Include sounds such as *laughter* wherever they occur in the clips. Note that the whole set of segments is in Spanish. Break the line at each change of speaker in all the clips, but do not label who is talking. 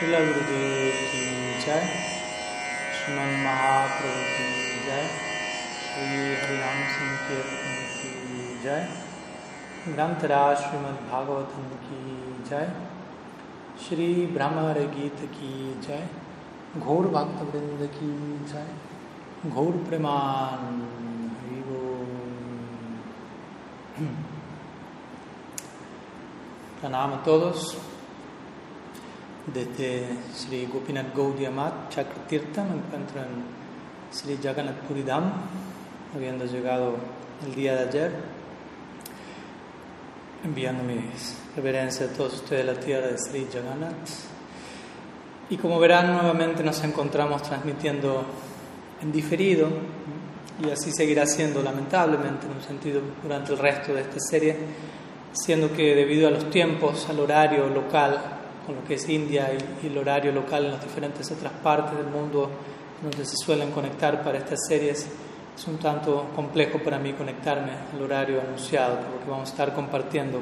शिला गुरुदेव की जय। श्रीमन महाप्रभु की जय। श्री हरिनाम संकीर्तन की जय। ग्रंथराज श्रीमद् भागवतम की जय। श्री ब्रह्मर गीत की जय। घोर भक्त वृंद की जय। घोर प्रमाण *clears throat* todos. Desde Sri Gopinath Gaudiya Mat, Chakratirtha, me encuentro en Sri Jagannath Puridam, habiendo llegado el día de ayer, enviando mis reverencias a todos ustedes de la tierra de Sri Jagannath. Y como verán, nuevamente nos encontramos transmitiendo en diferido, y así seguirá siendo lamentablemente en un sentido durante el resto de esta serie, siendo que debido a los tiempos, al horario local, con lo que es India y, y el horario local en las diferentes otras partes del mundo donde se suelen conectar para estas series, es un tanto complejo para mí conectarme al horario anunciado, por lo que vamos a estar compartiendo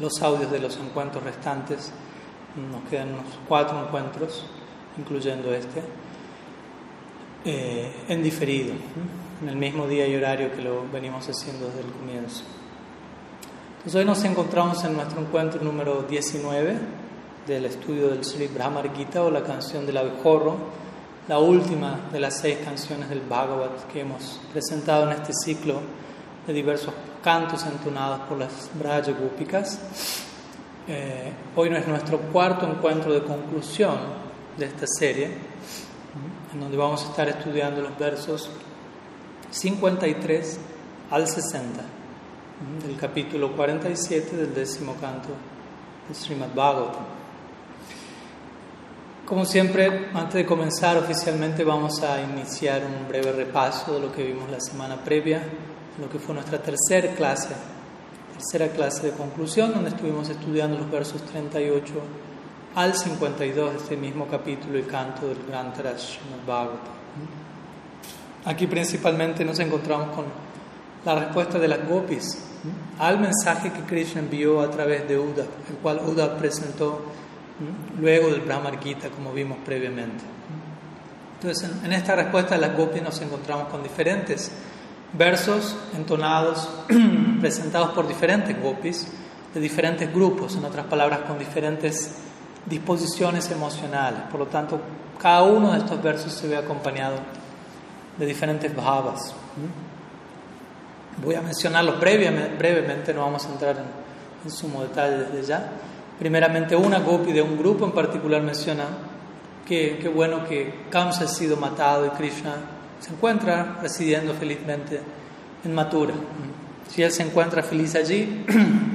los audios de los encuentros restantes. Nos quedan unos cuatro encuentros, incluyendo este, eh, en diferido, en el mismo día y horario que lo venimos haciendo desde el comienzo. Entonces hoy nos encontramos en nuestro encuentro número 19 del estudio del Sri Brahmar Gita o la canción del abejorro, la última de las seis canciones del Bhagavad que hemos presentado en este ciclo de diversos cantos entonados por las Braja Gópicas. Eh, hoy es nuestro cuarto encuentro de conclusión de esta serie, en donde vamos a estar estudiando los versos 53 al 60 del capítulo 47 del décimo canto del Srimad Bhagavatam. Como siempre, antes de comenzar oficialmente vamos a iniciar un breve repaso de lo que vimos la semana previa, lo que fue nuestra tercera clase, tercera clase de conclusión, donde estuvimos estudiando los versos 38 al 52 de este mismo capítulo y canto del Gran Bhagavatam. Aquí principalmente nos encontramos con la respuesta de las gopis al mensaje que Krishna envió a través de Uda, el cual Uda presentó luego del Brahmar Gita, como vimos previamente. Entonces, en, esta respuesta de las gopis nos encontramos con diferentes versos entonados, *clears throat* presentados por diferentes gopis, de diferentes grupos, en otras palabras, con diferentes disposiciones emocionales. Por lo tanto, cada uno de estos versos se ve acompañado de diferentes bhavas. Voy a mencionarlos brevemente, brevemente no vamos a entrar en, en, sumo detalle desde ya. Primeramente, una gopi de un grupo en particular menciona que, que bueno que Kamsa ha sido matado y Krishna se encuentra residiendo felizmente en Mathura. Si él se encuentra feliz allí,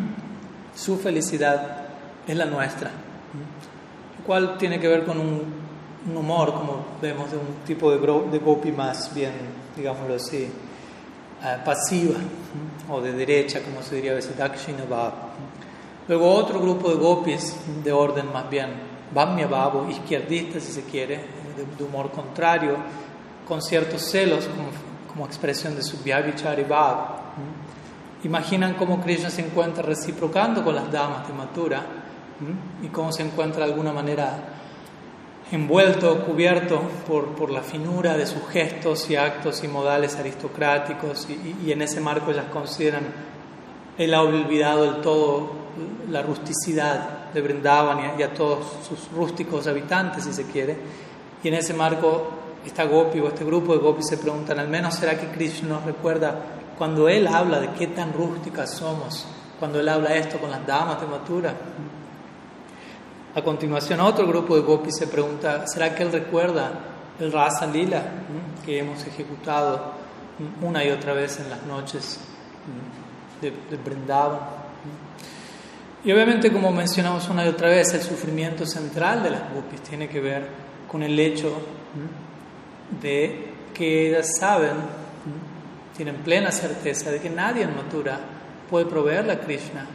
*clears throat* su felicidad es la nuestra, lo cual tiene que ver con un, humor, como vemos, de un tipo de, gopi más bien, digámoslo así, Uh, pasiva o de derecha, como se diría a veces, Dakshina Bhav. Luego otro grupo de gopis de orden más bien Bhamya Bhavo, izquierdista si se quiere, de, de, humor contrario, con ciertos celos como, como expresión de su Vyabhichari Bhav. Imaginan cómo Krishna se encuentra reciprocando con las damas de Mathura y cómo se encuentra de alguna manera envuelto, cubierto por, por, la finura de sus gestos y actos y modales aristocráticos, y, y, en ese marco ellas consideran, ha olvidado del todo la rusticidad de Brindavan y a, todos sus rústicos habitantes, si se quiere, y en ese marco esta gopi o este grupo de gopis se preguntan, al menos será que Krishna nos recuerda cuando él habla de qué tan rústicas somos, cuando él habla esto con las damas de Mathura. A continuación, otro grupo de gopis se pregunta, ¿será que él recuerda el Rasa Lila que hemos ejecutado una y otra vez en las noches de, de? Y obviamente, como mencionamos una y otra vez, el sufrimiento central de las gopis tiene que ver con el hecho de que ellas saben, tienen plena certeza de que nadie en Mathura puede proveerle a Krishna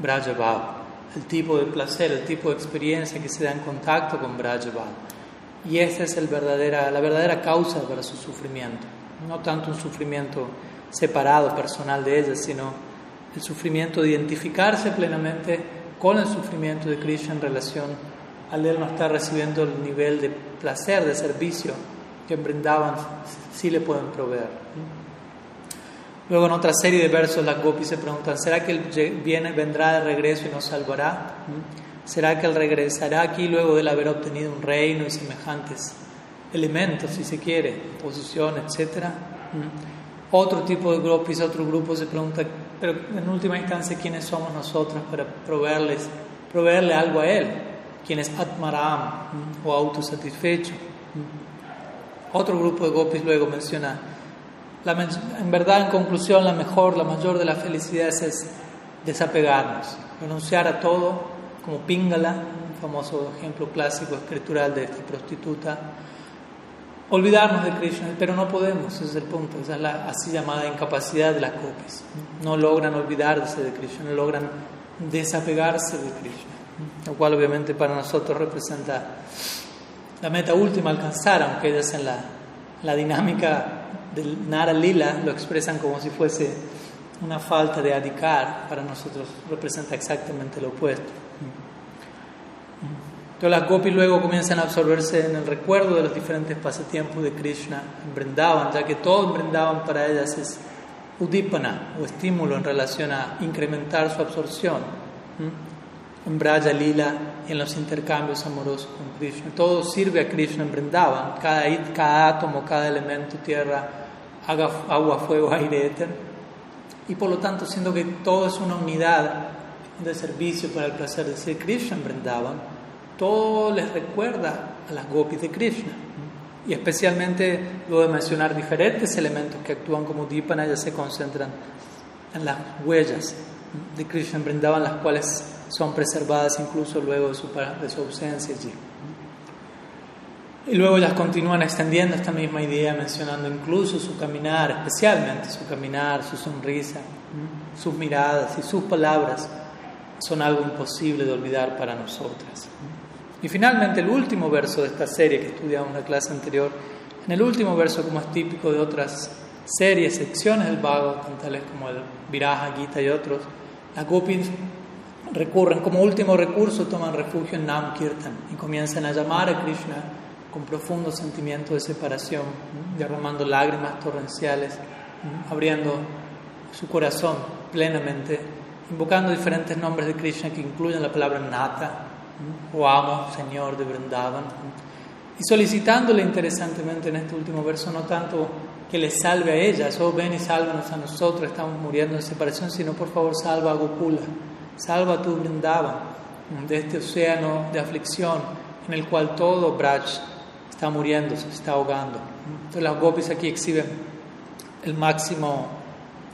Brajabhav el tipo de placer, el tipo de experiencia que se da en contacto con Brajabal. Y esa es la verdadera causa para su sufrimiento. No tanto un sufrimiento separado, personal de ella, sino el sufrimiento de identificarse plenamente con el sufrimiento de Krishna en relación al él no estar recibiendo el nivel de placer, de servicio que en Brindavan sí le pueden proveer. Luego en otra serie de versos las gopis se preguntan, ¿será que él viene, vendrá de regreso y nos salvará? ¿Será que él regresará aquí luego de haber obtenido un reino y semejantes elementos, si se quiere, posición, etcétera? Otro tipo de gopis, otro grupo se pregunta, pero en última instancia, ¿quiénes somos nosotros para proveerles, proveerle algo a él? ¿Quién es Atmaram o autosatisfecho? Otro grupo de gopis luego menciona, en verdad, en conclusión, la mejor, la mayor de las felicidades es desapegarnos, renunciar a todo, como Pingala, un famoso ejemplo clásico escritural de esta prostituta, olvidarnos de Krishna, pero no podemos, ese es el punto, esa es la así llamada incapacidad de las gopis. No logran olvidarse de Krishna, no logran desapegarse de Krishna, lo cual obviamente para nosotros representa la meta última alcanzar, aunque ellas en la, la dinámica del Nara Lila lo expresan como si fuese una falta de adikar, para nosotros representa exactamente lo opuesto. Entonces las gopis luego comienzan a absorberse en el recuerdo de los diferentes pasatiempos de Krishna en Brindavan, ya que todo en Brindavan para ellas es udipana o estímulo en relación a incrementar su absorción en Braya Lila en los intercambios amorosos con Krishna. Todo sirve a Krishna en Brindavan, cada, cada átomo, cada elemento, tierra, agua, fuego, aire, éter. Y por lo tanto, siendo que todo es una unidad de servicio para el placer de ser Krishna en Brindavan, todo les recuerda a las gopis de Krishna. Y especialmente, luego de mencionar diferentes elementos que actúan como Dipana, ellas se concentran en las huellas de Krishna en las cuales son preservadas incluso luego de su, de su ausencia allí. Y luego ellas continúan extendiendo esta misma idea, mencionando incluso su caminar, especialmente su caminar, su sonrisa, sus miradas y sus palabras son algo imposible de olvidar para nosotras. Y finalmente el último verso de esta serie que estudiamos en la clase anterior, en el último verso como es típico de otras series, secciones del Bhagavatam, tales como el Viraja, Gita y otros, las gopis recurren como último recurso, toman refugio en Nam Kirtan y comienzan a llamar a Krishna con profundo sentimiento de separación, derramando lágrimas torrenciales, abriendo su corazón plenamente, invocando diferentes nombres de Krishna que incluyen la palabra Nata, o amo, Señor de Vrindavan, y solicitándole interesantemente en este último verso no tanto que le salve a ellas, oh ven y sálvanos a nosotros, estamos muriendo de separación, sino por favor salva a Gokula, salva a tu Vrindavan de este océano de aflicción en el cual todo Braj está muriendo, se está ahogando. Entonces las gopis aquí exhiben el máximo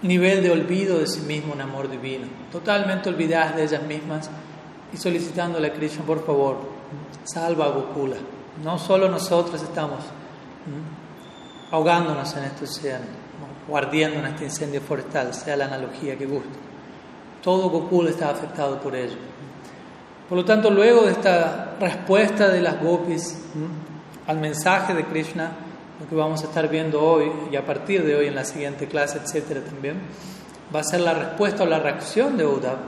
nivel de olvido de sí mismo en amor divino, totalmente olvidadas de ellas mismas y solicitándole a Krishna, por favor, salva a Gokula. No solo nosotros estamos ahogándonos en este océano o ardiendo en este incendio forestal, sea la analogía que guste. Todo Gokula está afectado por ello. Por lo tanto, luego de esta respuesta de las gopis al mensaje de Krishna, lo que vamos a estar viendo hoy y a partir de hoy en la siguiente clase, etcétera, también, va a ser la respuesta o la reacción de Uddhav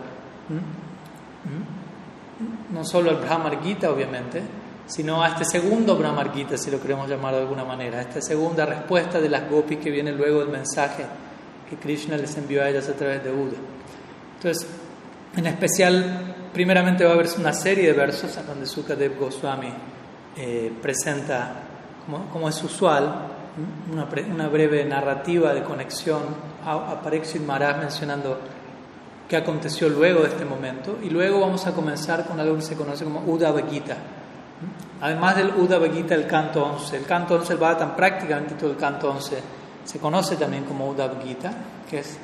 no solo al Brahmar Gita, obviamente, sino a este segundo Brahmar Gita, si lo queremos llamar de alguna manera, a esta segunda respuesta de las gopis que viene luego del mensaje que Krishna les envió a ellas a través de Buda. Entonces, en especial, primeramente va a haber una serie de versos en donde Sukadev Goswami eh, presenta, como, como, es usual, una, una, breve narrativa de conexión a, a Pariksit Maharaj mencionando qué aconteció luego de este momento. Y luego vamos a comenzar con algo que se conoce como Uddhava Gita. Además del Uddhava Gita, el canto 11. El canto 11, el Bhagavatam, prácticamente todo el canto 11 se conoce también como Uddhava Gita, que es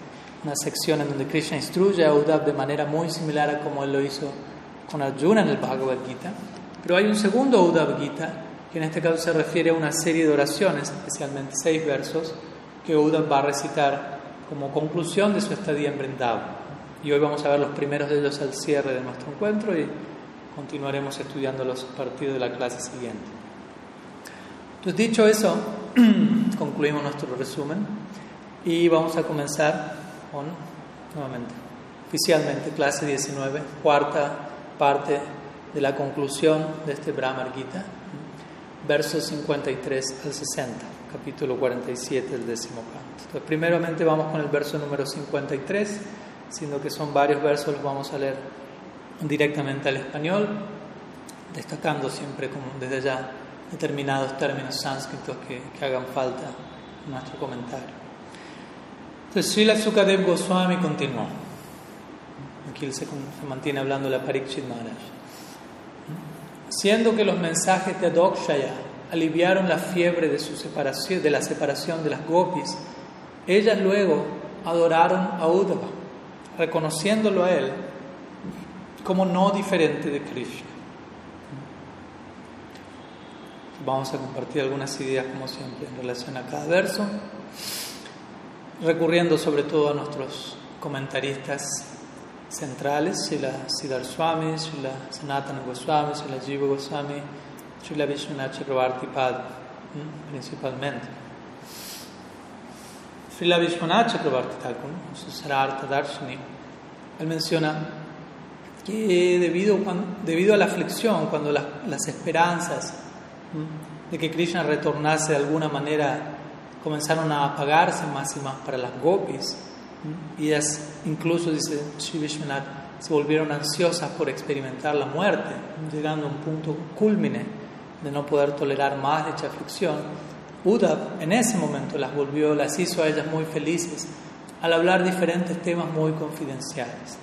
una sección en donde Krishna instruye a Uddhava de manera muy similar a como él lo hizo con Arjuna en el Bhagavad Gita. Pero hay un segundo Uddhava Gita, que en este caso se refiere a una serie de oraciones, especialmente seis versos, que Uddhava va a recitar como conclusión de su estadía en Vrindavan. Y hoy vamos a ver los primeros de ellos al cierre de nuestro encuentro y continuaremos estudiándolos a partir de la clase siguiente. Entonces, dicho eso, *clears throat* concluimos nuestro resumen y vamos a comenzar con, nuevamente, oficialmente, clase 19, cuarta parte de la conclusión de este Brahmar Gita, versos 53 al 60, capítulo 47 del décimo canto. Entonces, primeramente vamos con el verso número 53, siendo que son varios versos, los vamos a leer directamente al español, destacando siempre como desde ya determinados términos sánscritos que, que hagan falta en nuestro comentario. Entonces, Srila Sukadev Goswami continuó. Aquí él se, se mantiene hablando la Parikshit Maharaj. Siendo que los mensajes de Adokshaya aliviaron la fiebre de, su separación, de la separación de las gopis, ellas luego adoraron a Uddhava, reconociéndolo a él como no diferente de Krishna. Vamos a compartir algunas ideas, como siempre, en relación a cada verso, recurriendo sobre todo a nuestros comentaristas centrales, Srila Siddhar Swami, Srila Sanatana Goswami, Srila Jiva Goswami, Srila Vishwanath Chakravarti Pad, principalmente. Srila Vishwanath Chakravarti Thakur, su Sarartha Darshani, él menciona que debido, debido a la aflicción, cuando las, las esperanzas de que Krishna retornase de alguna manera comenzaron a apagarse más y más para las gopis, y ellas incluso, dice Sri Vishwanath, se volvieron ansiosas por experimentar la muerte, llegando a un punto culmine de no poder tolerar más dicha aflicción. Buda en ese momento las volvió, las hizo a ellas muy felices al hablar diferentes temas muy confidenciales.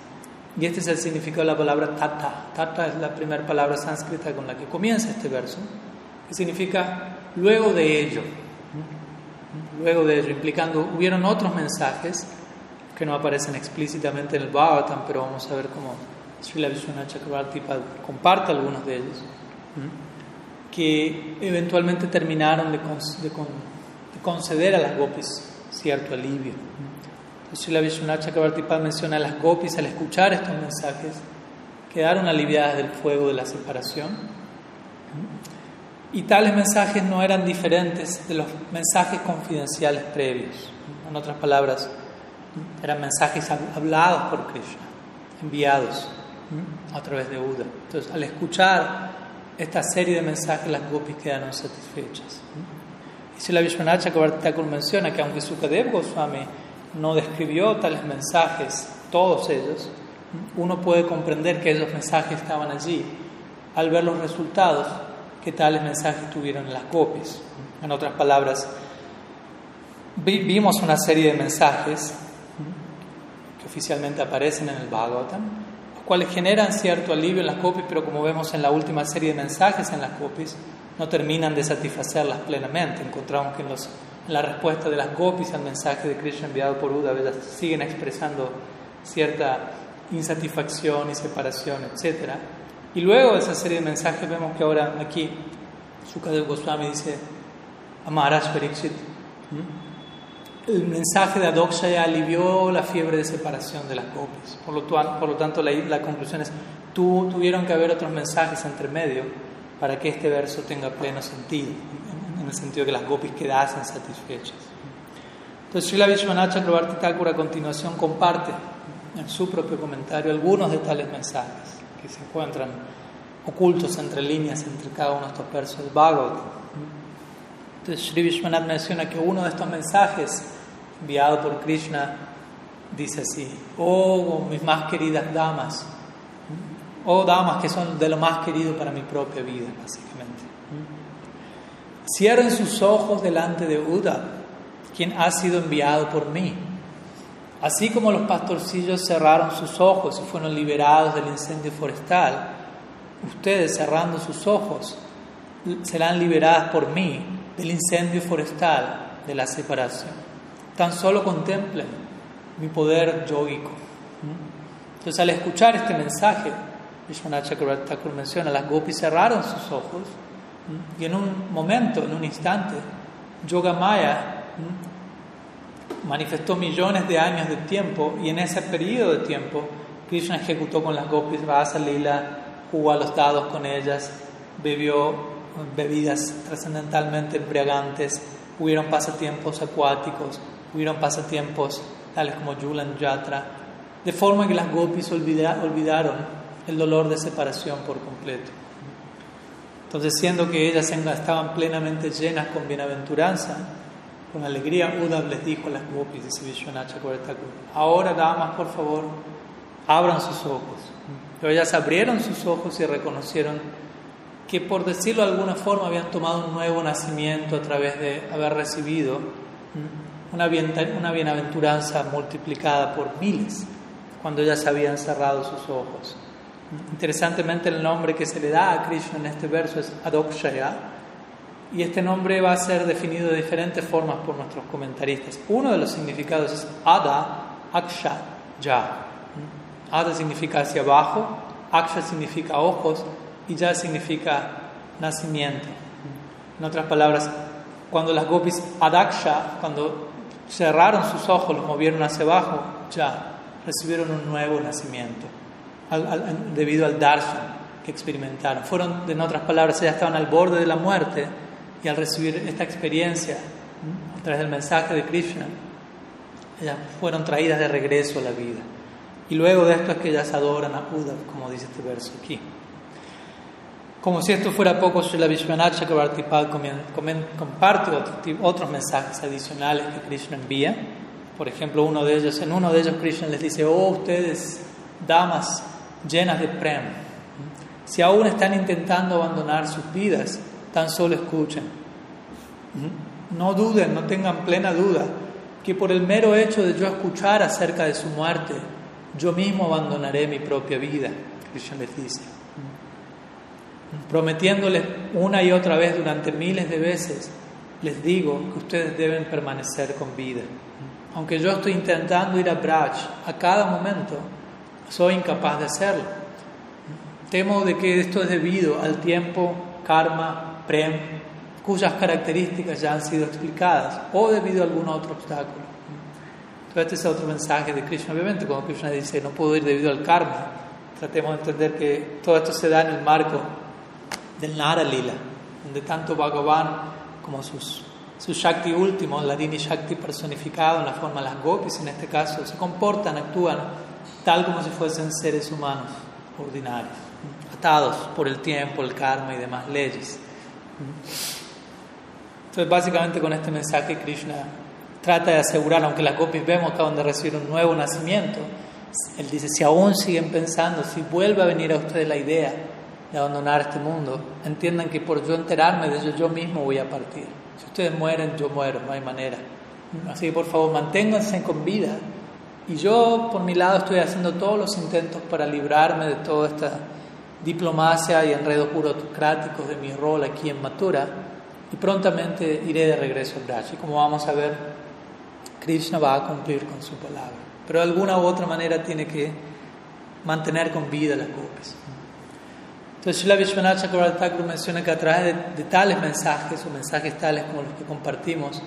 Y este es el significado de la palabra tata. Tata es la primera palabra sánscrita con la que comienza este verso, que significa luego de ello. Luego de ello, implicando, hubieron otros mensajes que no aparecen explícitamente en el Bhagavatam, pero vamos a ver cómo Srila Vishwanath Chakravarti comparte algunos de ellos, que eventualmente terminaron de, de, de, conceder a las gopis cierto alivio. Srila Vishwanath Chakravarti menciona a las gopis al escuchar estos mensajes quedaron aliviadas del fuego de la separación. Y tales mensajes no eran diferentes de los mensajes confidenciales previos. En otras palabras, eran mensajes hablados por Krishna, enviados a través de Buda. Entonces, al escuchar esta serie de mensajes, las gopis quedaron satisfechas. Y si la Vishwanath Chakravarti menciona que aunque Sukadev Goswami no describió tales mensajes, todos ellos, uno puede comprender que esos mensajes estaban allí al ver los resultados que tales mensajes tuvieron en las gopis. En otras palabras, vimos una serie de mensajes que oficialmente aparecen en el Bhagavatam, cuales generan cierto alivio en las gopis, pero como vemos en la última serie de mensajes en las gopis, no terminan de satisfacerlas plenamente. Encontramos que en, los, en la respuesta de las gopis al mensaje de Krishna enviado por Uddhava, ellas siguen expresando cierta insatisfacción y separación, etc. Y luego de esa serie de mensajes vemos que ahora aquí Sukadev Goswami dice a Maharaj Pariksit, el mensaje de Adokshaya alivió la fiebre de separación de las gopis. Por lo, por lo tanto, la, la, conclusión es, tu, tuvieron que haber otros mensajes entre medio para que este verso tenga pleno sentido, en el sentido que las gopis quedasen satisfechas. Entonces, Srila Vishwanath Chakrabarti Thakur a continuación comparte en su propio comentario algunos de tales mensajes que se encuentran ocultos entre líneas entre cada uno de estos versos del Bhagavad. Entonces, Sri Vishwanath menciona que uno de estos mensajes enviado por Krishna dice así: Oh, mis más queridas damas, oh damas que son de lo más querido para mi propia vida, básicamente. Cierren sus ojos delante de Uda, quien ha sido enviado por mí. Así como los pastorcillos cerraron sus ojos y fueron liberados del incendio forestal, ustedes cerrando sus ojos serán liberadas por mí del incendio forestal de la separación. Tan solo contemplen mi poder yogico. Entonces, al escuchar este mensaje, Vishwanath Thakur menciona, las gopis cerraron sus ojos y en un momento, en un instante, Yoga Maya manifestó millones de años de tiempo y en ese periodo de tiempo Krishna ejecutó con las gopis Rasa Lila, jugó a los dados con ellas, bebió bebidas trascendentalmente embriagantes, hubieron pasatiempos acuáticos, hubieron pasatiempos tales como Yulan Yatra, de forma que las gopis olvidaron el dolor de separación por completo. Entonces, siendo que ellas estaban plenamente llenas con bienaventuranza, con alegría, Uddhav les dijo a las gopis, dice Vishwanath ahora damas, por favor, abran sus ojos. Pero ellas abrieron sus ojos y reconocieron que, por decirlo de alguna forma, habían tomado un nuevo nacimiento a través de haber recibido una, una bienaventuranza multiplicada por miles, cuando ellas habían cerrado sus ojos. Interesantemente, el nombre que se le da a Krishna en este verso es Adokshaya, y este nombre va a ser definido de diferentes formas por nuestros comentaristas. Uno de los significados es Ada Aksha Ya. Ada significa hacia abajo, Aksha significa ojos y Ya significa nacimiento. En otras palabras, cuando las gopis Adaksha, cuando cerraron sus ojos, los movieron hacia abajo, ya recibieron un nuevo nacimiento debido al darshan que experimentaron. Fueron, en otras palabras, ellas estaban al borde de la muerte y al recibir esta experiencia a través del mensaje de Krishna, ellas fueron traídas de regreso a la vida. Y luego de esto es que ellas adoran a Buda, como dice este verso aquí. Como si esto fuera poco, Srila Vishwanath Chakravartipal comparte otros mensajes adicionales que Krishna envía. Por ejemplo, uno de ellos, en uno de ellos Krishna les dice, oh ustedes, damas llenas de prem, si aún están intentando abandonar sus vidas, tan solo escuchen. No duden, no tengan plena duda, que por el mero hecho de yo escuchar acerca de su muerte, yo mismo abandonaré mi propia vida, Krishna les dice prometiéndoles una y otra vez durante miles de veces, les digo que ustedes deben permanecer con vida. Aunque yo estoy intentando ir a Braj a cada momento, soy incapaz de hacerlo. Temo de que esto es debido al tiempo, karma, prem, cuyas características ya han sido explicadas, o debido a algún otro obstáculo. Entonces este es otro mensaje de Krishna. Obviamente, cuando Krishna dice no puedo ir debido al karma, tratemos de entender que todo esto se da en el marco del Nara Lila, donde tanto Bhagavan como sus, su Shakti último, la Dini Shakti personificado en la forma de las gopis en este caso, se comportan, actúan tal como si fuesen seres humanos ordinarios, atados por el tiempo, el karma y demás leyes. Entonces, básicamente con este mensaje Krishna trata de asegurar, aunque las gopis vemos acá donde reciben un nuevo nacimiento, él dice, si aún siguen pensando, si vuelve a venir a ustedes la idea de abandonar este mundo, entiendan que por yo enterarme de ello yo mismo voy a partir. Si ustedes mueren, yo muero, no hay manera. Así que por favor, manténganse con vida. Y yo, por mi lado, estoy haciendo todos los intentos para librarme de toda esta diplomacia y enredos burocráticos de mi rol aquí en Mathura. Y prontamente iré de regreso al Braj. Y como vamos a ver, Krishna va a cumplir con su palabra. Pero de alguna u otra manera tiene que mantener con vida las copias. Entonces, Srila Vishwanath Chakravarti menciona que a través de, tales mensajes o mensajes tales como los que compartimos,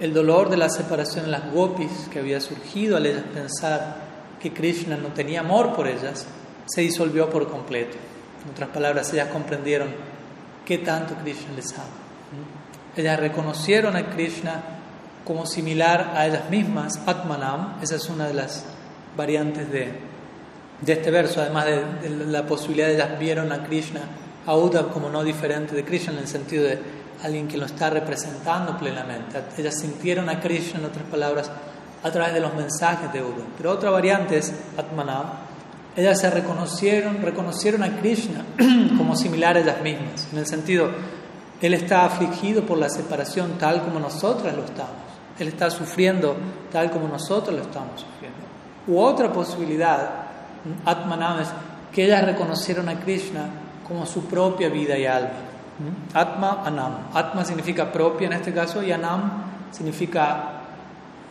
el dolor de la separación de las gopis que había surgido al ellas pensar que Krishna no tenía amor por ellas, se disolvió por completo. En otras palabras, ellas comprendieron qué tanto Krishna les ama. Ellas reconocieron a Krishna como similar a ellas mismas, Atmanam, esa es una de las variantes de, de este verso, además de, la posibilidad de ellas vieron a Krishna, a Uddhav como no diferente de Krishna en el sentido de alguien que lo está representando plenamente. Ellas sintieron a Krishna, en otras palabras, a través de los mensajes de Uddhav. Pero otra variante es Atmanav. Ellas se reconocieron, reconocieron a Krishna *clears throat* como similar a ellas mismas, en el sentido, Él está afligido por la separación tal como nosotras lo estamos. Él está sufriendo tal como nosotros lo estamos sufriendo. U otra posibilidad Atmanam es que ellas reconocieron a Krishna como su propia vida y alma. Atma, Anam. Atma significa propia en este caso y Anam significa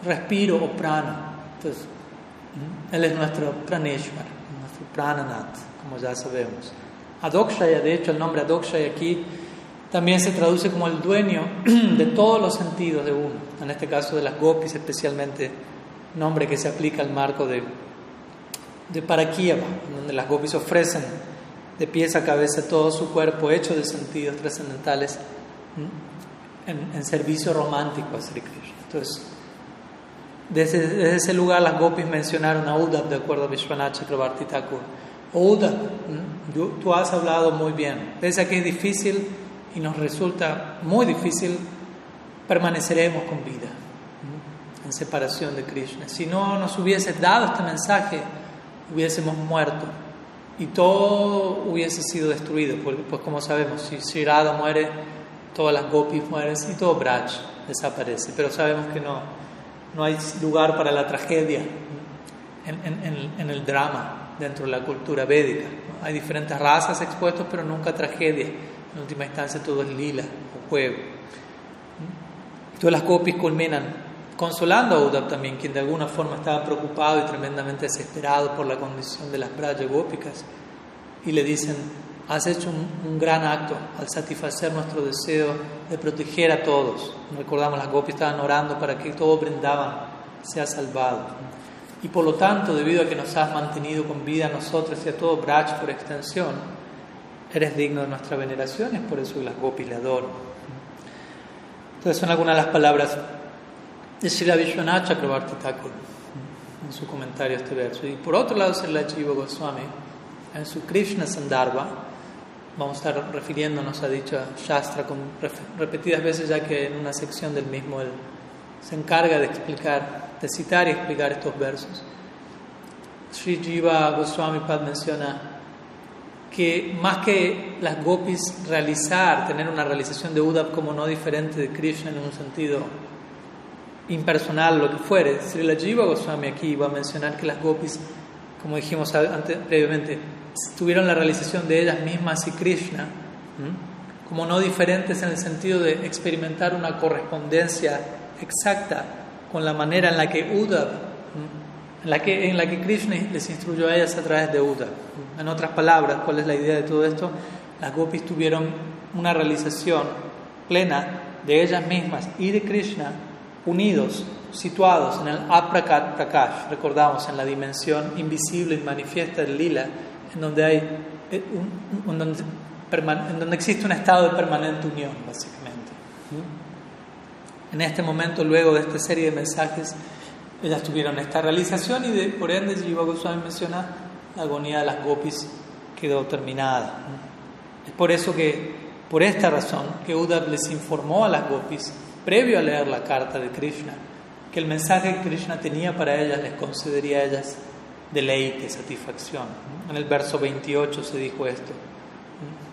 respiro o prana. Entonces, él es nuestro praneshwar, nuestro prananat, como ya sabemos. Adokshaya, de hecho, el nombre Adokshaya aquí también se traduce como el dueño *clears throat* de todos los sentidos de uno. En este caso de las gopis, especialmente, nombre que se aplica al marco de de Parakiava, donde las gopis ofrecen de pies a cabeza todo su cuerpo hecho de sentidos trascendentales en, servicio romántico a Sri Krishna. Entonces, desde, ese lugar las gopis mencionaron a Uddhav de acuerdo a Vishwanath Chakrabarti Thakur Uda, tú has hablado muy bien. Pese a que es difícil y nos resulta muy difícil, permaneceremos con vida en separación de Krishna. Si no nos hubiese dado este mensaje, hubiésemos muerto y todo hubiese sido destruido. Pues como sabemos, si Sri muere, todas las gopis mueren y todo Braj desaparece. Pero sabemos que no, no hay lugar para la tragedia en, el drama dentro de la cultura védica. Hay diferentes razas expuestas, pero nunca tragedia. En última instancia todo es lila o juego. Todas las gopis culminan consolando a Uddhav también, quien de alguna forma estaba preocupado y tremendamente desesperado por la condición de las Braja Gópicas, y le dicen, has hecho un, gran acto al satisfacer nuestro deseo de proteger a todos. Recordamos, las Gopis estaban orando para que todo brindaban sea salvado. Y por lo tanto, debido a que nos has mantenido con vida a nosotros y a todo Braj por extensión, eres digno de nuestra veneración, es por eso que las Gopis le adoran. Entonces son algunas de las palabras Srila Vishwanath Chakrabarti Thakur en su comentario a este verso. Y por otro lado, Srila Jiva Goswami en su Krishna Sandarbha, vamos a estar refiriéndonos a dicha Shastra con repetidas veces, ya que en una sección del mismo él se encarga de explicar, de citar y explicar estos versos. Sri Jiva Goswami Pad menciona que más que las gopis realizar, tener una realización de Uddhav como no diferente de Krishna en un sentido impersonal, lo que fuere. Srila Jiva Goswami aquí va a mencionar que las gopis, como dijimos antes, previamente, tuvieron la realización de ellas mismas y Krishna, como no diferentes en el sentido de experimentar una correspondencia exacta con la manera en la que Uddhav, en, la que, en la que Krishna les instruyó a ellas a través de Uddhav. En otras palabras, ¿cuál es la idea de todo esto? Las gopis tuvieron una realización plena de ellas mismas y de Krishna unidos, situados en el aprakat prakash, recordamos, en la dimensión invisible y manifiesta del lila, en donde, hay, eh, en donde existe un estado de permanente unión, básicamente. En este momento, luego de esta serie de mensajes, ellas tuvieron esta realización y de, por ende, Jiva Goswami menciona, la agonía de las gopis quedó terminada. Es por eso que, por esta razón, que Uddhav les informó a las gopis previo a leer la carta de Krishna, que el mensaje que Krishna tenía para ellas les concedería a ellas deleite, satisfacción. En el verso 28 se dijo esto.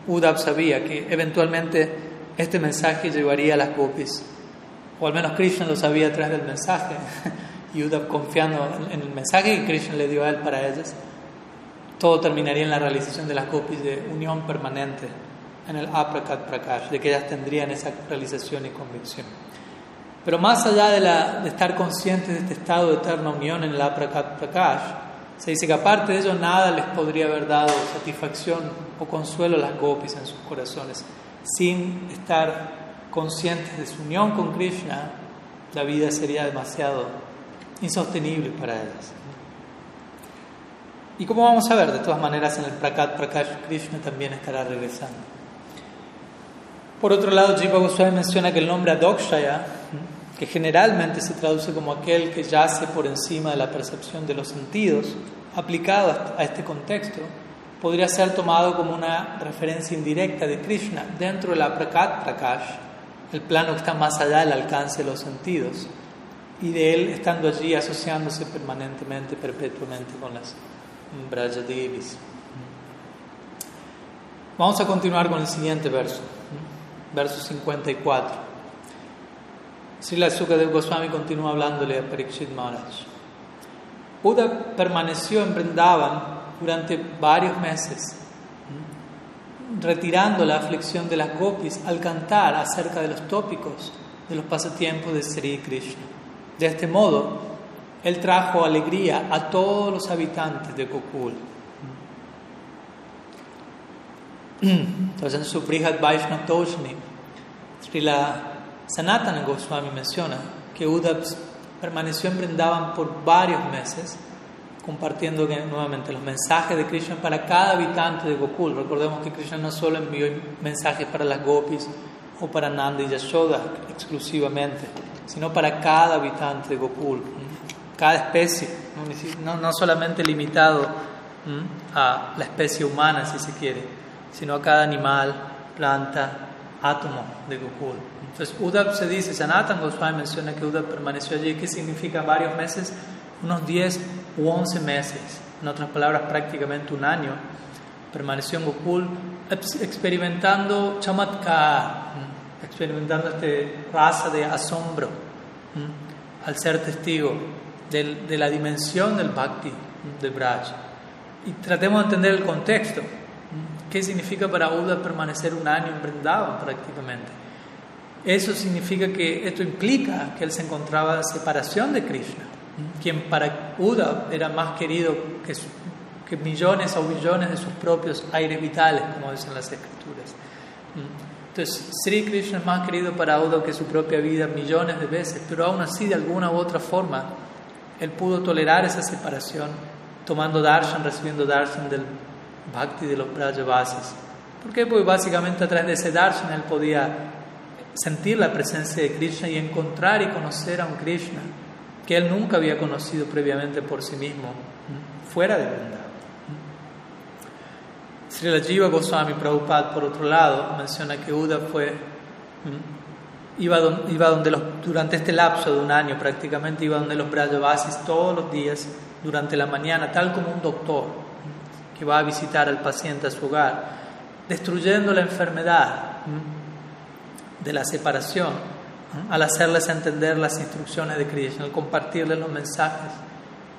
Uddhav sabía que eventualmente este mensaje llevaría a las gopis, o al menos Krishna lo sabía a través del mensaje, *laughs* y Uddhav confiando en el mensaje que Krishna le dio a él para ellas, todo terminaría en la realización de las gopis de unión permanente en el aprakat prakash, de que ellas tendrían esa realización y convicción. Pero más allá de, la, de estar conscientes de este estado de eterna unión en el aprakat prakash, se dice que aparte de ello nada les podría haber dado satisfacción o consuelo a las gopis en sus corazones. Sin estar conscientes de su unión con Krishna, la vida sería demasiado insostenible para ellas. Y como vamos a ver, de todas maneras en el Prakat Prakash Krishna también estará regresando. Por otro lado, Jiva Goswami menciona que el nombre Adokshaya, que generalmente se traduce como aquel que yace por encima de la percepción de los sentidos, aplicado a este contexto, podría ser tomado como una referencia indirecta de Krishna dentro de la Prakat Prakash, el plano que está más allá del alcance de los sentidos, y de él estando allí asociándose permanentemente, perpetuamente con las Brajadevis. Vamos a continuar con el siguiente verso verso 54. Srila Sukadev Goswami continúa hablándole a Parikshit Maharaj. Buda permaneció en Vrindavan durante varios meses, retirando la aflicción de las gopis al cantar acerca de los tópicos de los pasatiempos de Sri Krishna. De este modo, él trajo alegría a todos los habitantes de Gokul. *clears throat* Entonces en su Brihat Vaishnav Toshni, Srila Sanatana Goswami menciona que Uddhav permaneció en Vrindavan por varios meses compartiendo nuevamente los mensajes de Krishna para cada habitante de Gokul. Recordemos que Krishna no solo envió mensajes para las gopis o para Nanda y Yashoda exclusivamente, sino para cada habitante de Gokul, cada especie, no, no solamente limitado a la especie humana, si se quiere, sino a cada animal, planta, átomo de Gokul. Entonces, Udab se dice, Sanatan Goswami menciona que Udab permaneció allí, que significa varios meses, unos 10 u 11 meses, en otras palabras, prácticamente un año, permaneció en Gokul experimentando chamatkar, experimentando este raza de asombro, al ser testigo de, la dimensión del bhakti de Braj. Y tratemos de entender el contexto. ¿Qué significa para Uda permanecer un año en Vrindavan prácticamente? Eso significa que esto implica que él se encontraba en separación de Krishna, quien para Uda era más querido que, que millones o billones de sus propios aires vitales, como dicen las escrituras. Entonces, Sri Krishna es más querido para Uda que su propia vida millones de veces, pero aún así, de alguna u otra forma, él pudo tolerar esa separación, tomando darshan, recibiendo darshan del bhakti de los brajavasis. ¿Por qué? Porque básicamente a través de ese darshan él podía sentir la presencia de Krishna y encontrar y conocer a un Krishna que él nunca había conocido previamente por sí mismo, fuera de Vrindavan. Srila Jiva Goswami Prabhupada, por otro lado, menciona que Uda fue, iba, iba donde los, durante este lapso de un año prácticamente, iba donde los Brajavasis todos los días, durante la mañana, tal como un doctor que va a visitar al paciente a su hogar, destruyendo la enfermedad de la separación, al hacerles entender las instrucciones de Krishna, al compartirles los mensajes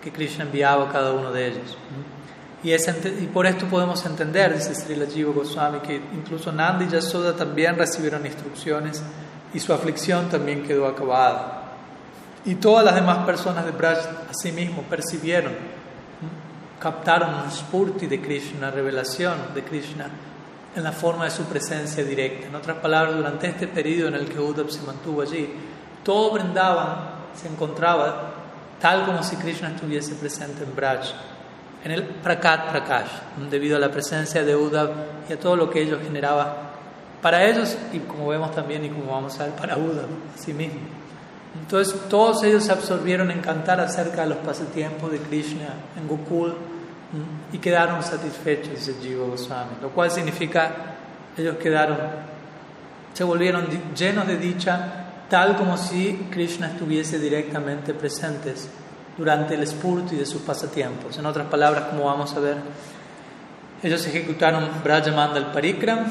que Krishna enviaba a cada uno de ellos. Y, y por esto podemos entender, dice Srila Jiva Goswami, que incluso Nandi y Yasoda también recibieron instrucciones y su aflicción también quedó acabada. Y todas las demás personas de Braj asimismo percibieron, captaron un spurti de Krishna, revelación de Krishna en la forma de su presencia directa. En otras palabras, durante este periodo en el que Uddhav se mantuvo allí, todo Vrindavan se encontraba tal como si Krishna estuviese presente en Braj, en el Prakat Prakash, debido a la presencia de Uddhav y a todo lo que ello generaba para ellos y como vemos también y como vamos a ver para Uddhav a sí mismo. Entonces todos ellos se absorbieron en cantar acerca de los pasatiempos de Krishna en Gokul y quedaron satisfechos, dice Jiva Goswami, lo cual significa ellos quedaron, se volvieron llenos de dicha, tal como si Krishna estuviese directamente presentes durante el spurti de sus pasatiempos. En otras palabras, como vamos a ver, ellos ejecutaron Brajamanda el Parikram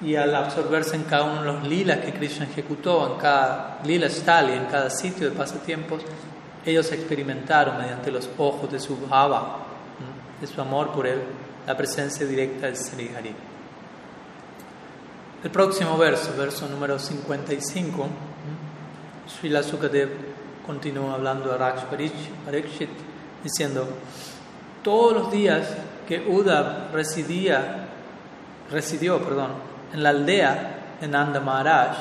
y al absorberse en cada uno de los lilas que Krishna ejecutó, en cada lila stali, en cada sitio de pasatiempos, ellos experimentaron mediante los ojos de su bhava, de su amor por él, la presencia directa de Sri Hari. El próximo verso, verso número 55, Srila Sukadev continúa hablando a Raksh Parikshit, diciendo, todos los días que Uddhav residía, residió perdón, en la aldea de Nanda Maharaj,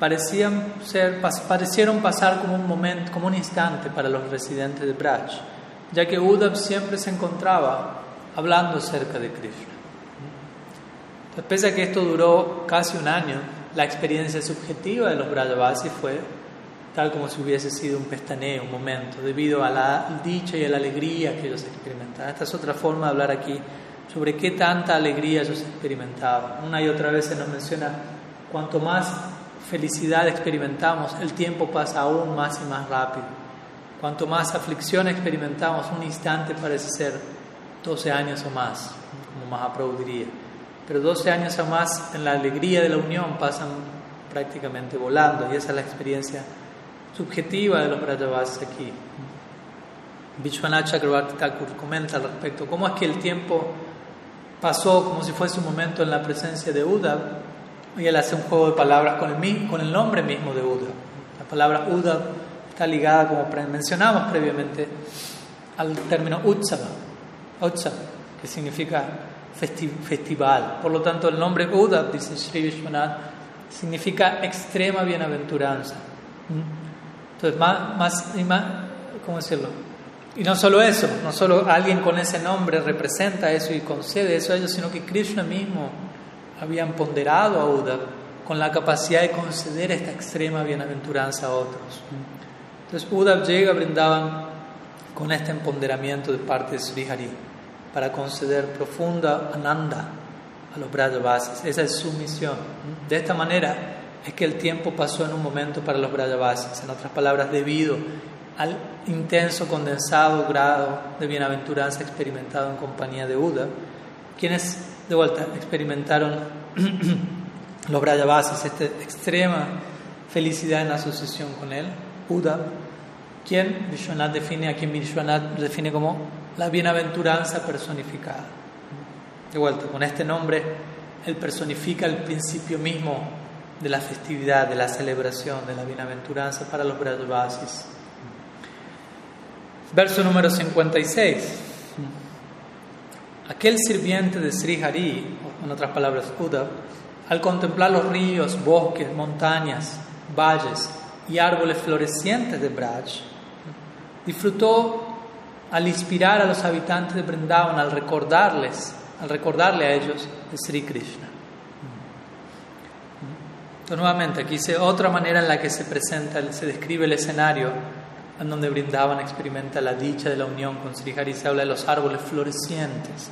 parecían ser, parecieron pasar como un momento, como un instante para los residentes de Braj, ya que Uddhav siempre se encontraba hablando acerca de Krishna. Entonces, pese a que esto duró casi un año, la experiencia subjetiva de los Brajavasis fue tal como si hubiese sido un pestaneo, un momento, debido a la dicha y a la alegría que ellos experimentaban. Esta es otra forma de hablar aquí sobre qué tanta alegría ellos experimentaban. Una y otra vez se nos menciona, cuanto más felicidad experimentamos, el tiempo pasa aún más y más rápido. Cuanto más aflicción experimentamos, un instante parece ser 12 años o más, como Mahaprabhu diría. Pero 12 años o más en la alegría de la unión pasan prácticamente volando y esa es la experiencia subjetiva de los Brajavasis aquí. Vishwanath Chakravarti Thakur comenta al respecto cómo es que el tiempo pasó como si fuese un momento en la presencia de Uddhav y él hace un juego de palabras con el, con el nombre mismo de Uddhav. La palabra Uddhav está ligada, como mencionamos previamente, al término Utsava, Utsava que significa festival. Por lo tanto, el nombre Uddhav, dice Sri Vishwanath, significa extrema bienaventuranza. Entonces, más, más, y más, ¿cómo decirlo? Y no solo eso, no solo alguien con ese nombre representa eso y concede eso a ellos, sino que Krishna mismo había ponderado a Uddhav con la capacidad de conceder esta extrema bienaventuranza a otros. Entonces Uddhav llega, brindaban con este empoderamiento de parte de Sri Hari. para conceder profunda ananda a los Brajavasis. Esa es su misión. De esta manera es que el tiempo pasó en un momento para los Brajavasis. En otras palabras, debido al intenso condensado grado de bienaventuranza experimentado en compañía de Uda, quienes de vuelta experimentaron *clears throat* los Brajavasis, esta extrema felicidad en asociación con él, Uda, quien Vishwanath define, a Vishwanath define como la bienaventuranza personificada. De vuelta, con este nombre, él personifica el principio mismo de la festividad, de la celebración, de la bienaventuranza para los Brajavasis. Verso número 56. Aquel sirviente de Sri Hari, en otras palabras, Uddhav, al contemplar los ríos, bosques, montañas, valles y árboles florecientes de Braj, disfrutó al inspirar a los habitantes de Vrindavan, al recordarles, al recordarle a ellos de Sri Krishna. Entonces, nuevamente, aquí dice otra manera en la que se presenta, se describe el escenario en donde Brindavan experimenta la dicha de la unión con Sri Hari, se habla de los árboles florecientes.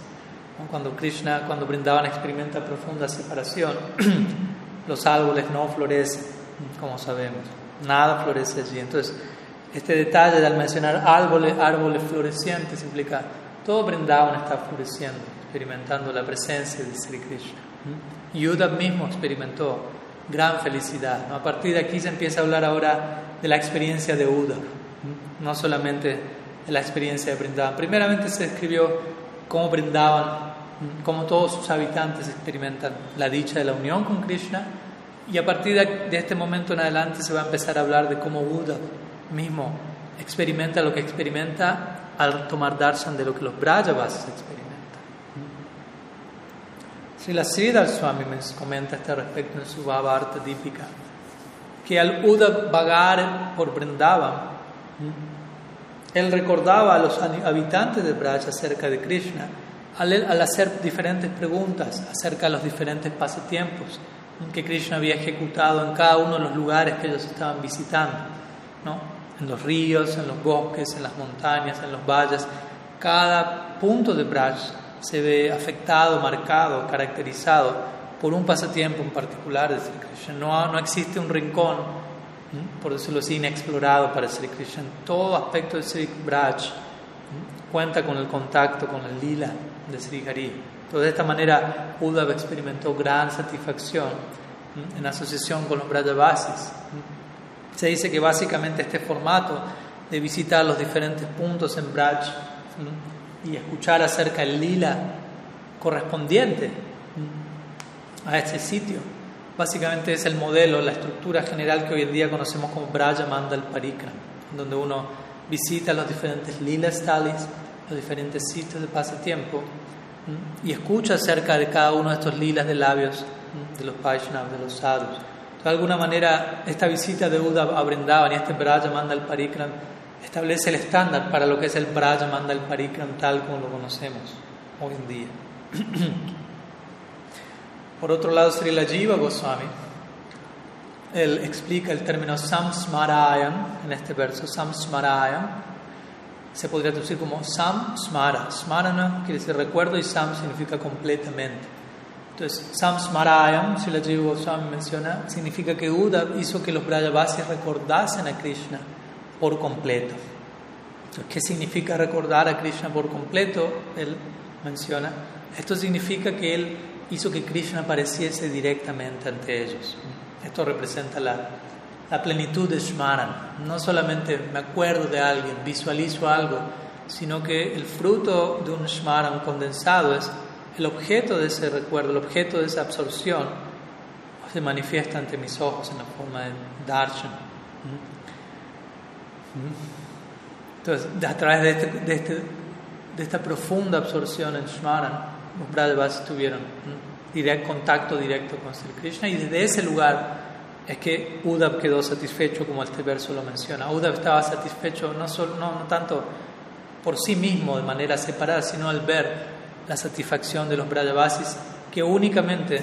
Cuando Krishna, cuando Brindavan experimenta profunda separación, *clears throat* los árboles no florecen, como sabemos, nada florece allí. Entonces, este detalle de al mencionar árboles, árboles florecientes implica todo Brindavan está floreciendo, experimentando la presencia de Sri Krishna. Y Uddhav mismo experimentó gran felicidad. A partir de aquí se empieza a hablar ahora de la experiencia de Uddhav, no solamente de la experiencia de Brindavan. Primeramente se describió cómo Brindavan, cómo todos sus habitantes experimentan la dicha de la unión con Krishna, y a partir de este momento en adelante se va a empezar a hablar de cómo Uddhav mismo experimenta lo que experimenta al tomar darshan de lo que los Brajavasis experimentan. Si la Sridhar Swami me comenta este respecto en su Bhavarta Dípica, que al Uda vagar por Vrindavan, él recordaba a los habitantes de Braj acerca de Krishna, al hacer diferentes preguntas acerca de los diferentes pasatiempos que Krishna había ejecutado en cada uno de los lugares que ellos estaban visitando, ¿no? en los ríos, en los bosques, en las montañas, en los valles. Cada punto de Braj se ve afectado, marcado, caracterizado por un pasatiempo en particular de Sri Krishna. No, no existe un rincón, por decirlo así, inexplorado para Sri Krishna. Todo aspecto de Sri Braj cuenta con el contacto con el lila de Sri Hari. Entonces, de esta manera, Uddhava experimentó gran satisfacción en asociación con los Brajavasis. Se dice que básicamente este formato de visitar los diferentes puntos en Braj y escuchar acerca del lila correspondiente a este sitio, básicamente es el modelo, la estructura general que hoy en día conocemos como Braja Mandal Parikram, donde uno visita los diferentes lila stalis, los diferentes sitios de pasatiempo y escucha acerca de cada uno de estos lilas de labios de los Vaishnavas, de los sadhus. De alguna manera, esta visita de Uda a Brindavan y este Braja Mandal Parikram establece el estándar para lo que es el Braja Mandal Parikram tal como lo conocemos hoy en día. *clears throat* Por otro lado, Sri Jiva Goswami, él explica el término samsmarayam en este verso, samsmarayam, se podría traducir como samsmara. Smarana quiere decir recuerdo y sam significa completamente. Entonces, Samsmarayam, si la Jiva Goswami menciona, significa que Uda hizo que los Brajavasis recordasen a Krishna por completo. Entonces, ¿qué significa recordar a Krishna por completo? Él menciona. Esto significa que él hizo que Krishna apareciese directamente ante ellos. Esto representa la, la plenitud de Shmaran. No solamente me acuerdo de alguien, visualizo algo, sino que el fruto de un Shmaran condensado es el objeto de ese recuerdo, el objeto de esa absorción, se manifiesta ante mis ojos en la forma de darshan. Entonces, a través de, este, de, este, de esta profunda absorción en Shmaran, los Brajavas tuvieron direct, contacto directo con Sri Krishna y desde ese lugar es que Uddhav quedó satisfecho como este verso lo menciona. Uddhav estaba satisfecho no, solo, no, no tanto por sí mismo de manera separada, sino al ver la satisfacción de los Brajavasis que únicamente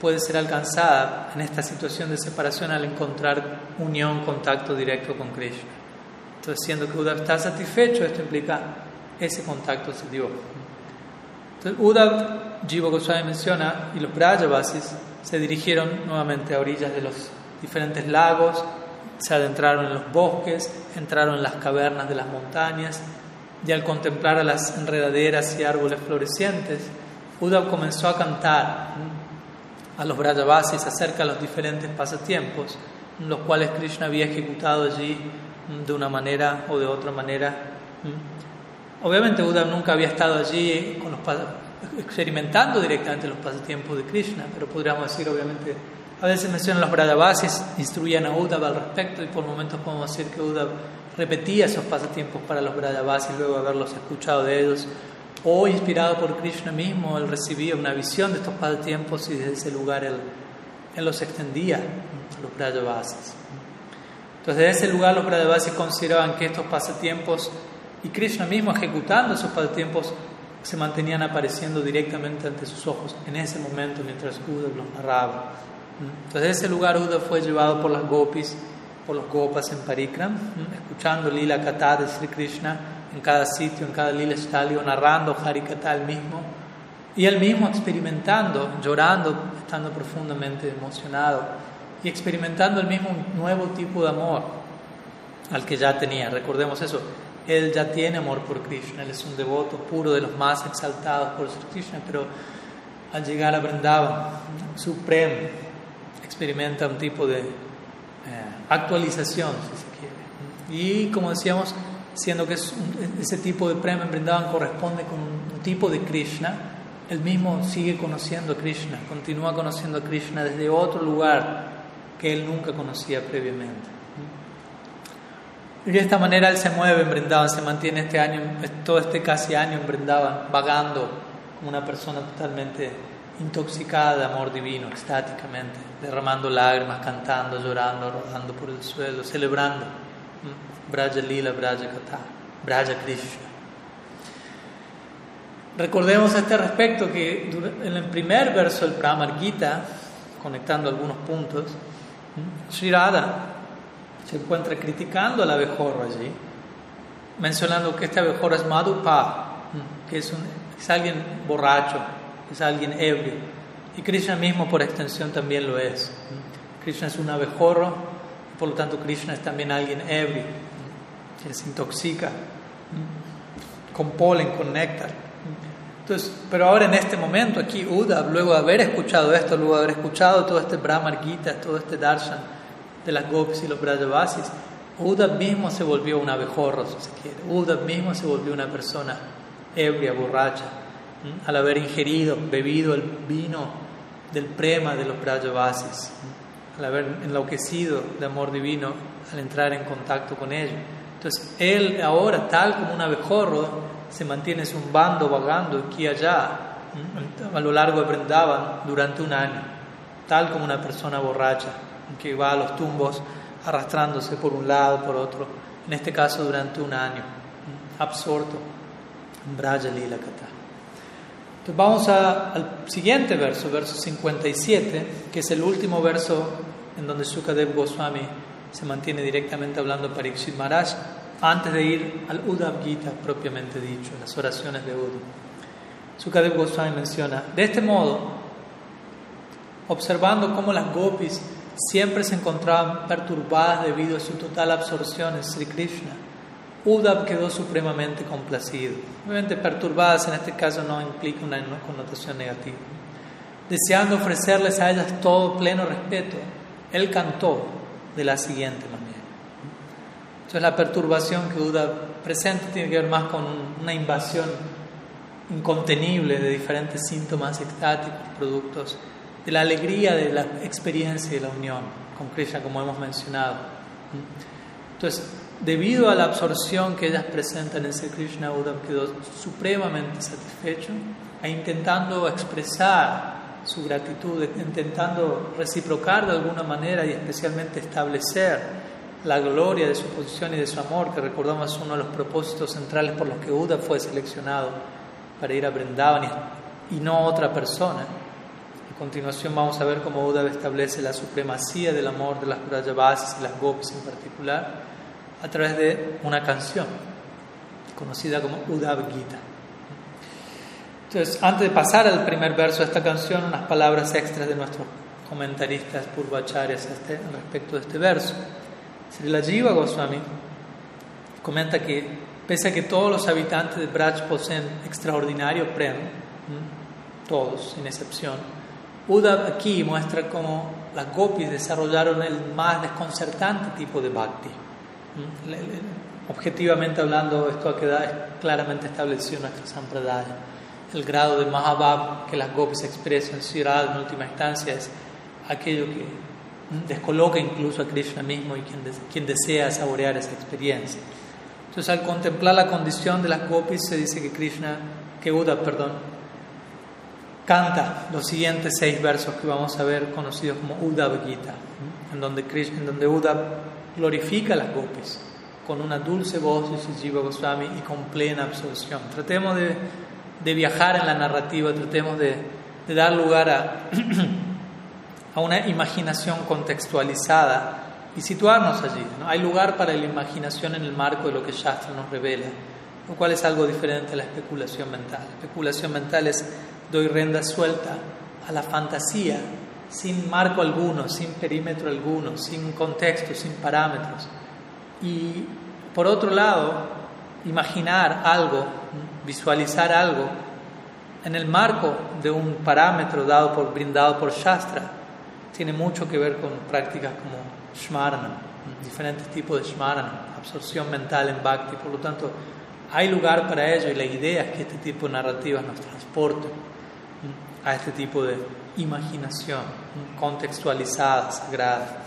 puede ser alcanzada en esta situación de separación al encontrar unión, contacto directo con Krishna. Entonces, siendo que Uddhava está satisfecho, esto implica ese contacto se dio. Entonces, Uddhav, Jiva Goswami menciona, y los Brajavasis se dirigieron nuevamente a orillas de los diferentes lagos, se adentraron en los bosques, entraron en las cavernas de las montañas, y al contemplar a las enredaderas y árboles florecientes, Uddhav comenzó a cantar a los Brajavasis acerca de los diferentes pasatiempos, los cuales Krishna había ejecutado allí de una manera o de otra manera. Obviamente Uddhav nunca había estado allí con los, experimentando directamente los pasatiempos de Krishna, pero podríamos decir, obviamente, a veces mencionan los Brajavasis, instruían a Uddhav al respecto y por momentos podemos decir que Uddhav repetía esos pasatiempos para los Brajavasis luego de haberlos escuchado de ellos o inspirado por Krishna mismo, él recibía una visión de estos pasatiempos y desde ese lugar él, él los extendía los Brajavasis. Entonces, desde ese lugar los Brajavasis consideraban que estos pasatiempos y Krishna mismo ejecutando esos pasatiempos se mantenían apareciendo directamente ante sus ojos en ese momento mientras Uddhav los narraba. Entonces, ese lugar Uddhav fue llevado por las gopis, por los gopas en Parikram, escuchando Lila Katha de Sri Krishna en cada sitio, en cada lila estadio, narrando Harikata él mismo y él mismo experimentando, llorando, estando profundamente emocionado y experimentando el mismo nuevo tipo de amor al que ya tenía. Recordemos eso, él ya tiene amor por Krishna, él es un devoto puro de los más exaltados por Krishna, pero al llegar a Vrindavan, supremo, experimenta un tipo de eh, actualización, si se quiere. Y como decíamos, siendo que ese tipo de prema en Vrindavan corresponde con un tipo de Krishna, él mismo sigue conociendo a Krishna, continúa conociendo a Krishna desde otro lugar que él nunca conocía previamente. Y de esta manera él se mueve en Vrindavan, se mantiene este año, todo este casi año en Vrindavan, vagando como una persona totalmente intoxicada de amor divino, extáticamente, derramando lágrimas, cantando, llorando, rodando por el suelo, celebrando. Braja Lila, Braja Kata, Braja Krishna. Recordemos a este respecto que en el primer verso del Pramar Gita, conectando algunos puntos, Sri Radha se encuentra criticando al abejorro allí, mencionando que este abejorro es Madhupa, que es, es alguien borracho, es alguien ebrio, y Krishna mismo por extensión también lo es. Krishna es un abejorro, por lo tanto Krishna es también alguien ebrio que se intoxica con polen, con néctar. Entonces, pero ahora en este momento aquí Uddhav, luego de haber escuchado esto, luego de haber escuchado todo este Brahmar Gita, todo este darshan de las gopis y los brajavasis, Uddhav mismo se volvió un abejorro, si se quiere. Uddhav mismo se volvió una persona ebria, borracha, al haber ingerido, bebido el vino del prema de los brajavasis, al haber enloquecido de amor divino, al entrar en contacto con ellos. Entonces, él ahora, tal como un abejorro, se mantiene zumbando, vagando aquí y allá, a lo largo de durante un año, tal como una persona borracha, que va a los tumbos arrastrándose por un lado, por otro, en este caso durante un año, absorto en Braja Lila Kata. Entonces vamos al siguiente verso, verso 57, que es el último verso en donde Sukadev Goswami se mantiene directamente hablando Parikshit Maharaj antes de ir al Uddhav Gita propiamente dicho, las oraciones de Uddhav. Sukadev Goswami menciona, de este modo, observando cómo las gopis siempre se encontraban perturbadas debido a su total absorción en Sri Krishna, Uddhav quedó supremamente complacido. Obviamente perturbadas en este caso no implica una connotación negativa. Deseando ofrecerles a ellas todo pleno respeto, él cantó de la siguiente manera. Entonces la perturbación que Buda presenta tiene que ver más con una invasión incontenible de diferentes síntomas extáticos, productos de la alegría de la experiencia y la unión con Krishna, como hemos mencionado. Entonces, debido a la absorción que ellas presentan en ese Krishna, Buda quedó supremamente satisfecho e intentando expresar su gratitud, intentando reciprocar de alguna manera y especialmente establecer la gloria de su posición y de su amor, que recordamos uno de los propósitos centrales por los que Uda fue seleccionado para ir a Brindavan y no otra persona. A continuación vamos a ver cómo Uda establece la supremacía del amor de las Brajavasis y las Gopis en particular a través de una canción conocida como Uddhav Gita. Entonces, antes de pasar al primer verso de esta canción, unas palabras extras de nuestros comentaristas purvacharyas este, respecto de este verso. Srila Jiva Goswami comenta que, pese a que todos los habitantes de Braj poseen extraordinario prem, todos, sin excepción, Uddhav aquí muestra cómo las gopis desarrollaron el más desconcertante tipo de bhakti. Objetivamente hablando, esto ha quedado claramente establecido en nuestra sampradaya. El grado de Mahabhab que las gopis expresan en Sirad en última instancia es aquello que descoloca incluso a Krishna mismo y quien, quien desea saborear esa experiencia. Entonces, al contemplar la condición de las gopis, se dice que Krishna, que Uddhav, perdón, canta los siguientes seis versos que vamos a ver conocidos como Uddhav Gita, en donde, Krishna, en donde Uddhav glorifica las gopis con una dulce voz de Jiva Goswami y con plena absorción. Tratemos de, de viajar en la narrativa, tratemos de, de dar lugar a *clears throat* a una imaginación contextualizada y situarnos allí. ¿no? Hay lugar para la imaginación en el marco de lo que Shastra nos revela, lo cual es algo diferente a la especulación mental. La especulación mental es doy renda suelta a la fantasía sin marco alguno, sin perímetro alguno, sin contexto, sin parámetros. Y por otro lado, imaginar algo, visualizar algo en el marco de un parámetro dado por, brindado por Shastra tiene mucho que ver con prácticas como Shmarana, diferentes tipos de Shmarana, absorción mental en Bhakti. Por lo tanto, hay lugar para ello y la idea es que este tipo de narrativas nos transporten a este tipo de imaginación contextualizada, sagrada.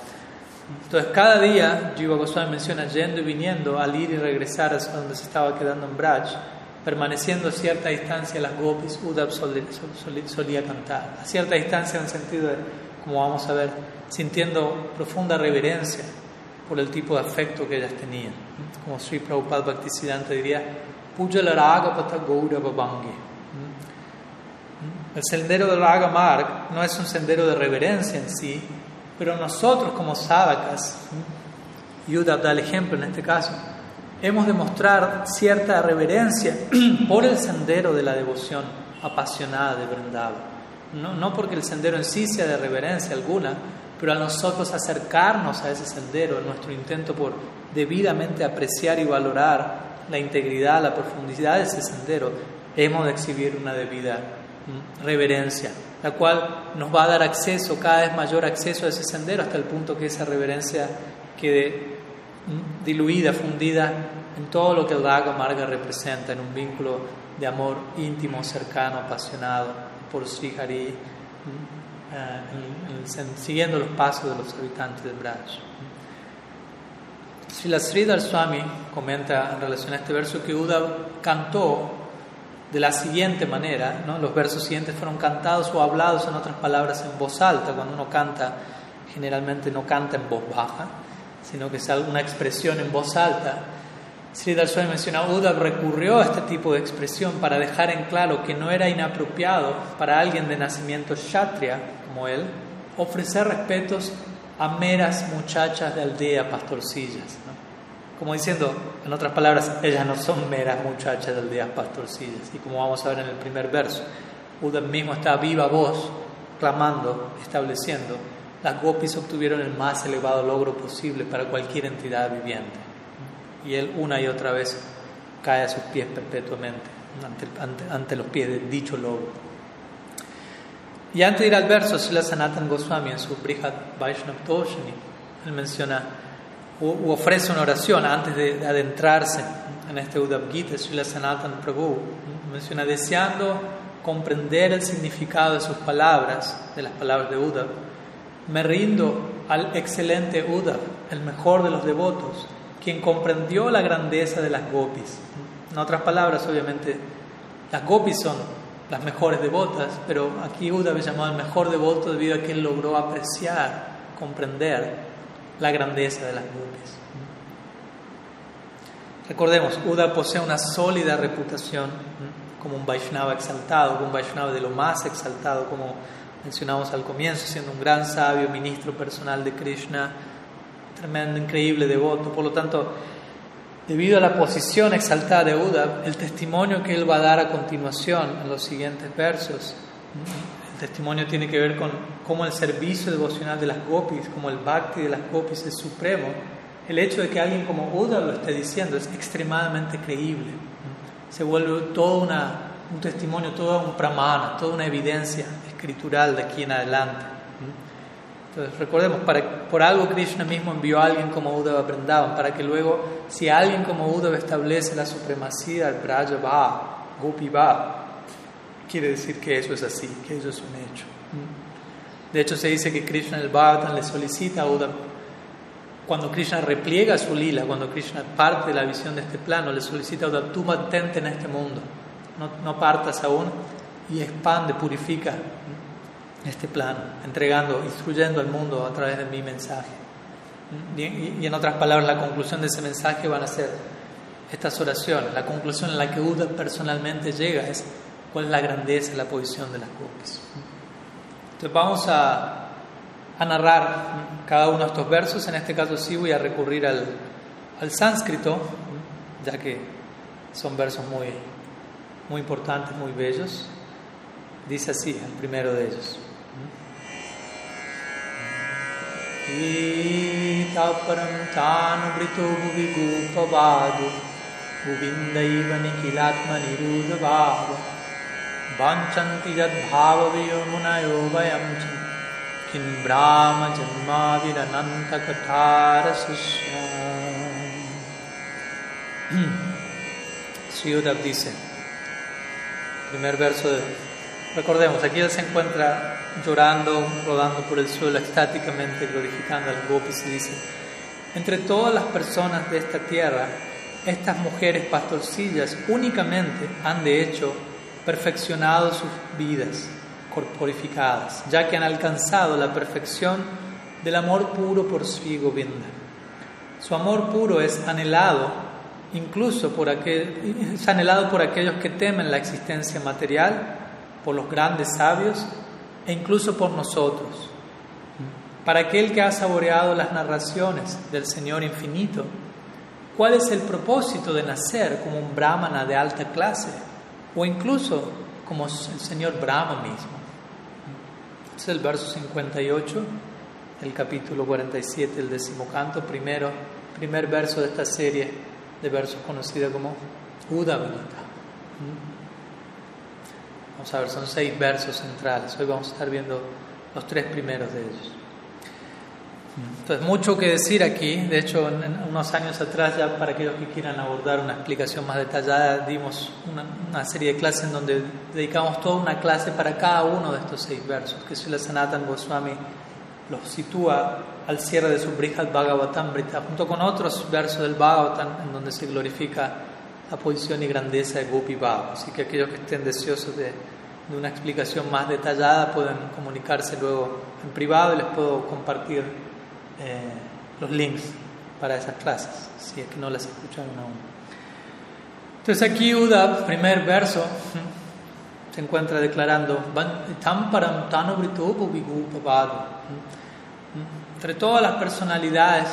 Entonces, cada día, Jiva Goswami menciona yendo y viniendo, al ir y regresar a donde se estaba quedando en Braj, permaneciendo a cierta distancia, las gopis Udab solía cantar. A cierta distancia en el sentido de como vamos a ver, sintiendo profunda reverencia por el tipo de afecto que ellas tenían. Como Sri Prabhupada Bhaktisiddhanta diría, Puja la Raga Pata Babangi. El sendero del Raga Marg no es un sendero de reverencia en sí, pero nosotros como sábakas, Yuda da el ejemplo en este caso, hemos de mostrar cierta reverencia *clears throat* por el sendero de la devoción apasionada de Vrindavan. No, no porque el sendero en sí sea de reverencia alguna, pero a nosotros acercarnos a ese sendero, en nuestro intento por debidamente apreciar y valorar la integridad, la profundidad de ese sendero, hemos de exhibir una debida reverencia, la cual nos va a dar acceso, cada vez mayor acceso a ese sendero, hasta el punto que esa reverencia quede mm, diluida, fundida en todo lo que el Raga Marga representa, en un vínculo de amor íntimo, cercano, apasionado por Sri Hari, eh, siguiendo los pasos de los habitantes de Braj. Srila Sridhar Swami comenta en relación a este verso que Uddhav cantó de la siguiente manera, ¿no? los versos siguientes fueron cantados o hablados en otras palabras en voz alta, cuando uno canta generalmente no canta en voz baja, sino que es una expresión en voz alta. Sri Swami menciona, Uddhav recurrió a este tipo de expresión para dejar en claro que no era inapropiado para alguien de nacimiento kshatriya como él ofrecer respetos a meras muchachas de aldea pastorcillas. Como diciendo, en otras palabras, ellas no son meras muchachas de aldeas pastorcillas. Y como vamos a ver en el primer verso, Uddhav mismo está a viva voz clamando, estableciendo, las gopis obtuvieron el más elevado logro posible para cualquier entidad viviente y él una y otra vez cae a sus pies perpetuamente, ante, los pies del dicho lobo. Y antes de ir al verso, Srila Sanatan Goswami en su Brihad Vaishnav Toshini, él menciona, u, ofrece una oración antes de, adentrarse en este Uddhav Gita, Srila Prabhu, menciona, deseando comprender el significado de sus palabras, de las palabras de Uddhav, me rindo al excelente Uddhav, el mejor de los devotos, quien comprendió la grandeza de las gopis. En otras palabras, obviamente, las gopis son las mejores devotas, pero aquí Uda había llamado el mejor devoto debido a que él logró apreciar, comprender la grandeza de las gopis. Recordemos, Uda posee una sólida reputación como un Vaishnava exaltado, como un Vaishnava de lo más exaltado, como mencionamos al comienzo, siendo un gran sabio, ministro personal de Krishna, tremendo, increíble devoto. Por lo tanto, debido a la posición exaltada de Uda, el testimonio que él va a dar a continuación en los siguientes versos, testimonio tiene que ver con cómo el servicio devocional de las gopis, como el bhakti de las gopis es supremo, el hecho de que alguien como Uda lo esté diciendo es extremadamente creíble. Se vuelve todo una, un testimonio, todo un pramana, toda una evidencia escritural de aquí en adelante. Entonces, recordemos, para, por algo Krishna mismo envió a alguien como Uddhava Vrindavan, para que luego, si alguien como Uddhava establece la supremacía del Braja Gopi Va, quiere decir que eso es así, que eso es un hecho. De hecho, se dice que Krishna el Bhagavatam le solicita a Uddhava, cuando Krishna repliega su lila, cuando Krishna parte de la visión de este plano, le solicita a Uddhava, tú mantente en este mundo, no, no partas aún y expande, purifica este plano, entregando, instruyendo al mundo a través de mi mensaje. Y, en otras palabras, la conclusión de ese mensaje van a ser estas oraciones. La conclusión en la que Uda personalmente llega es cuál es la grandeza, la posición de las gopis. Entonces vamos a, a, narrar cada uno de estos versos. En este caso sí voy a recurrir al, al sánscrito, ya que son versos muy, muy importantes, muy bellos. Dice así el primero de ellos. ईतापरं चानुवृतो भुवि गोपवादो गोविन्दैव निखिलात्मनिरुधभाव वाञ्छन्ति यद्भाववियोमुनयो वयं च किं ब्राह्मजन्माविरनन्तकथारशिष्या Sri Uddhav dice, primer verso de Recordemos, aquí él se encuentra llorando, rodando por el suelo estáticamente, glorificando a los gopis y dice, entre todas las personas de esta tierra, estas mujeres pastorcillas únicamente han de hecho perfeccionado sus vidas corporificadas, ya que han alcanzado la perfección del amor puro por Sri Govinda. Su amor puro es anhelado incluso por aquel, es anhelado por aquellos que temen la existencia material por los grandes sabios e incluso por nosotros. Para aquel que ha saboreado las narraciones del Señor infinito, ¿cuál es el propósito de nacer como un brahmana de alta clase o incluso como el Señor Brahma mismo? Es el verso 58 del capítulo 47 del decimocanto, primero, primer verso de esta serie de versos conocida como Uda Vamos a ver, son seis versos centrales. Hoy vamos a estar viendo los tres primeros de ellos. Entonces, mucho que decir aquí. De hecho, unos años atrás, ya para aquellos que quieran abordar una explicación más detallada, dimos una, serie de clases en donde dedicamos toda una clase para cada uno de estos seis versos, que Srila Sanatan Goswami los sitúa al cierre de su Brihad Bhagavatam junto con otros versos del Bhagavatam en donde se glorifica la posición y grandeza de Gopi Baba. Así que aquellos que estén deseosos de, de, una explicación más detallada pueden comunicarse luego en privado y les puedo compartir eh, los links para esas clases, si es que no las escucharon aún. Entonces aquí Uda, primer verso, *laughs* se encuentra declarando, entre todas las personalidades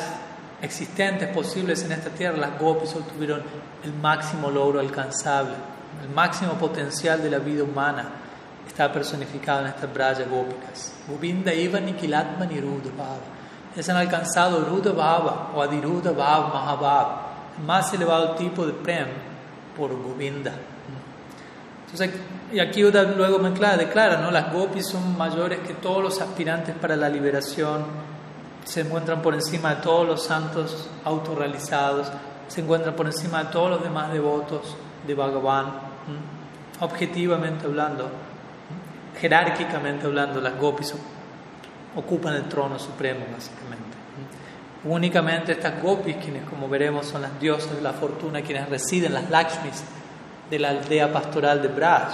existentes posibles en esta tierra, las gopis obtuvieron el máximo logro alcanzable, el máximo potencial de la vida humana está personificado en estas brayas gópicas. Govinda Iva Nikilatma Ellos han alcanzado Ruddha Bhava o Adiruddha Bhava Mahabhava, el más elevado tipo de Prem por Govinda. Entonces, y aquí luego me declara, ¿no? las gopis son mayores que todos los aspirantes para la liberación, se encuentran por encima de todos los santos autorrealizados, se encuentran por encima de todos los demás devotos de Bhagavan, objetivamente hablando, jerárquicamente hablando, las gopis ocupan el trono supremo, básicamente. Únicamente estas gopis, quienes como veremos son las diosas de la fortuna, quienes residen, las Lakshmis de la aldea pastoral de Braj,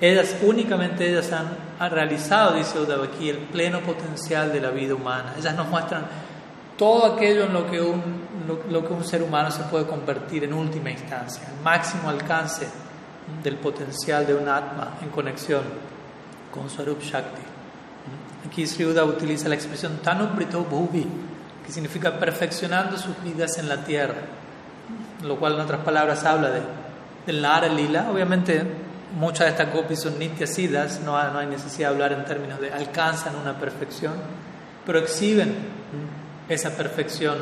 ellas, únicamente ellas han, realizado, dice aquí, el pleno potencial de la vida humana. Ellas nos muestran todo aquello en lo que un, lo, que un ser humano se puede convertir en última instancia, el máximo alcance del potencial de un atma en conexión con su Arup Shakti. Aquí utiliza la expresión Tanubrito Bhuvi, que significa perfeccionando sus vidas en la tierra. lo cual en otras palabras habla de, del Nara Lila. Obviamente muchas de estas gopis son nityasidas, no no hay necesidad de hablar en términos de alcanzan una perfección, pero exhiben esa perfección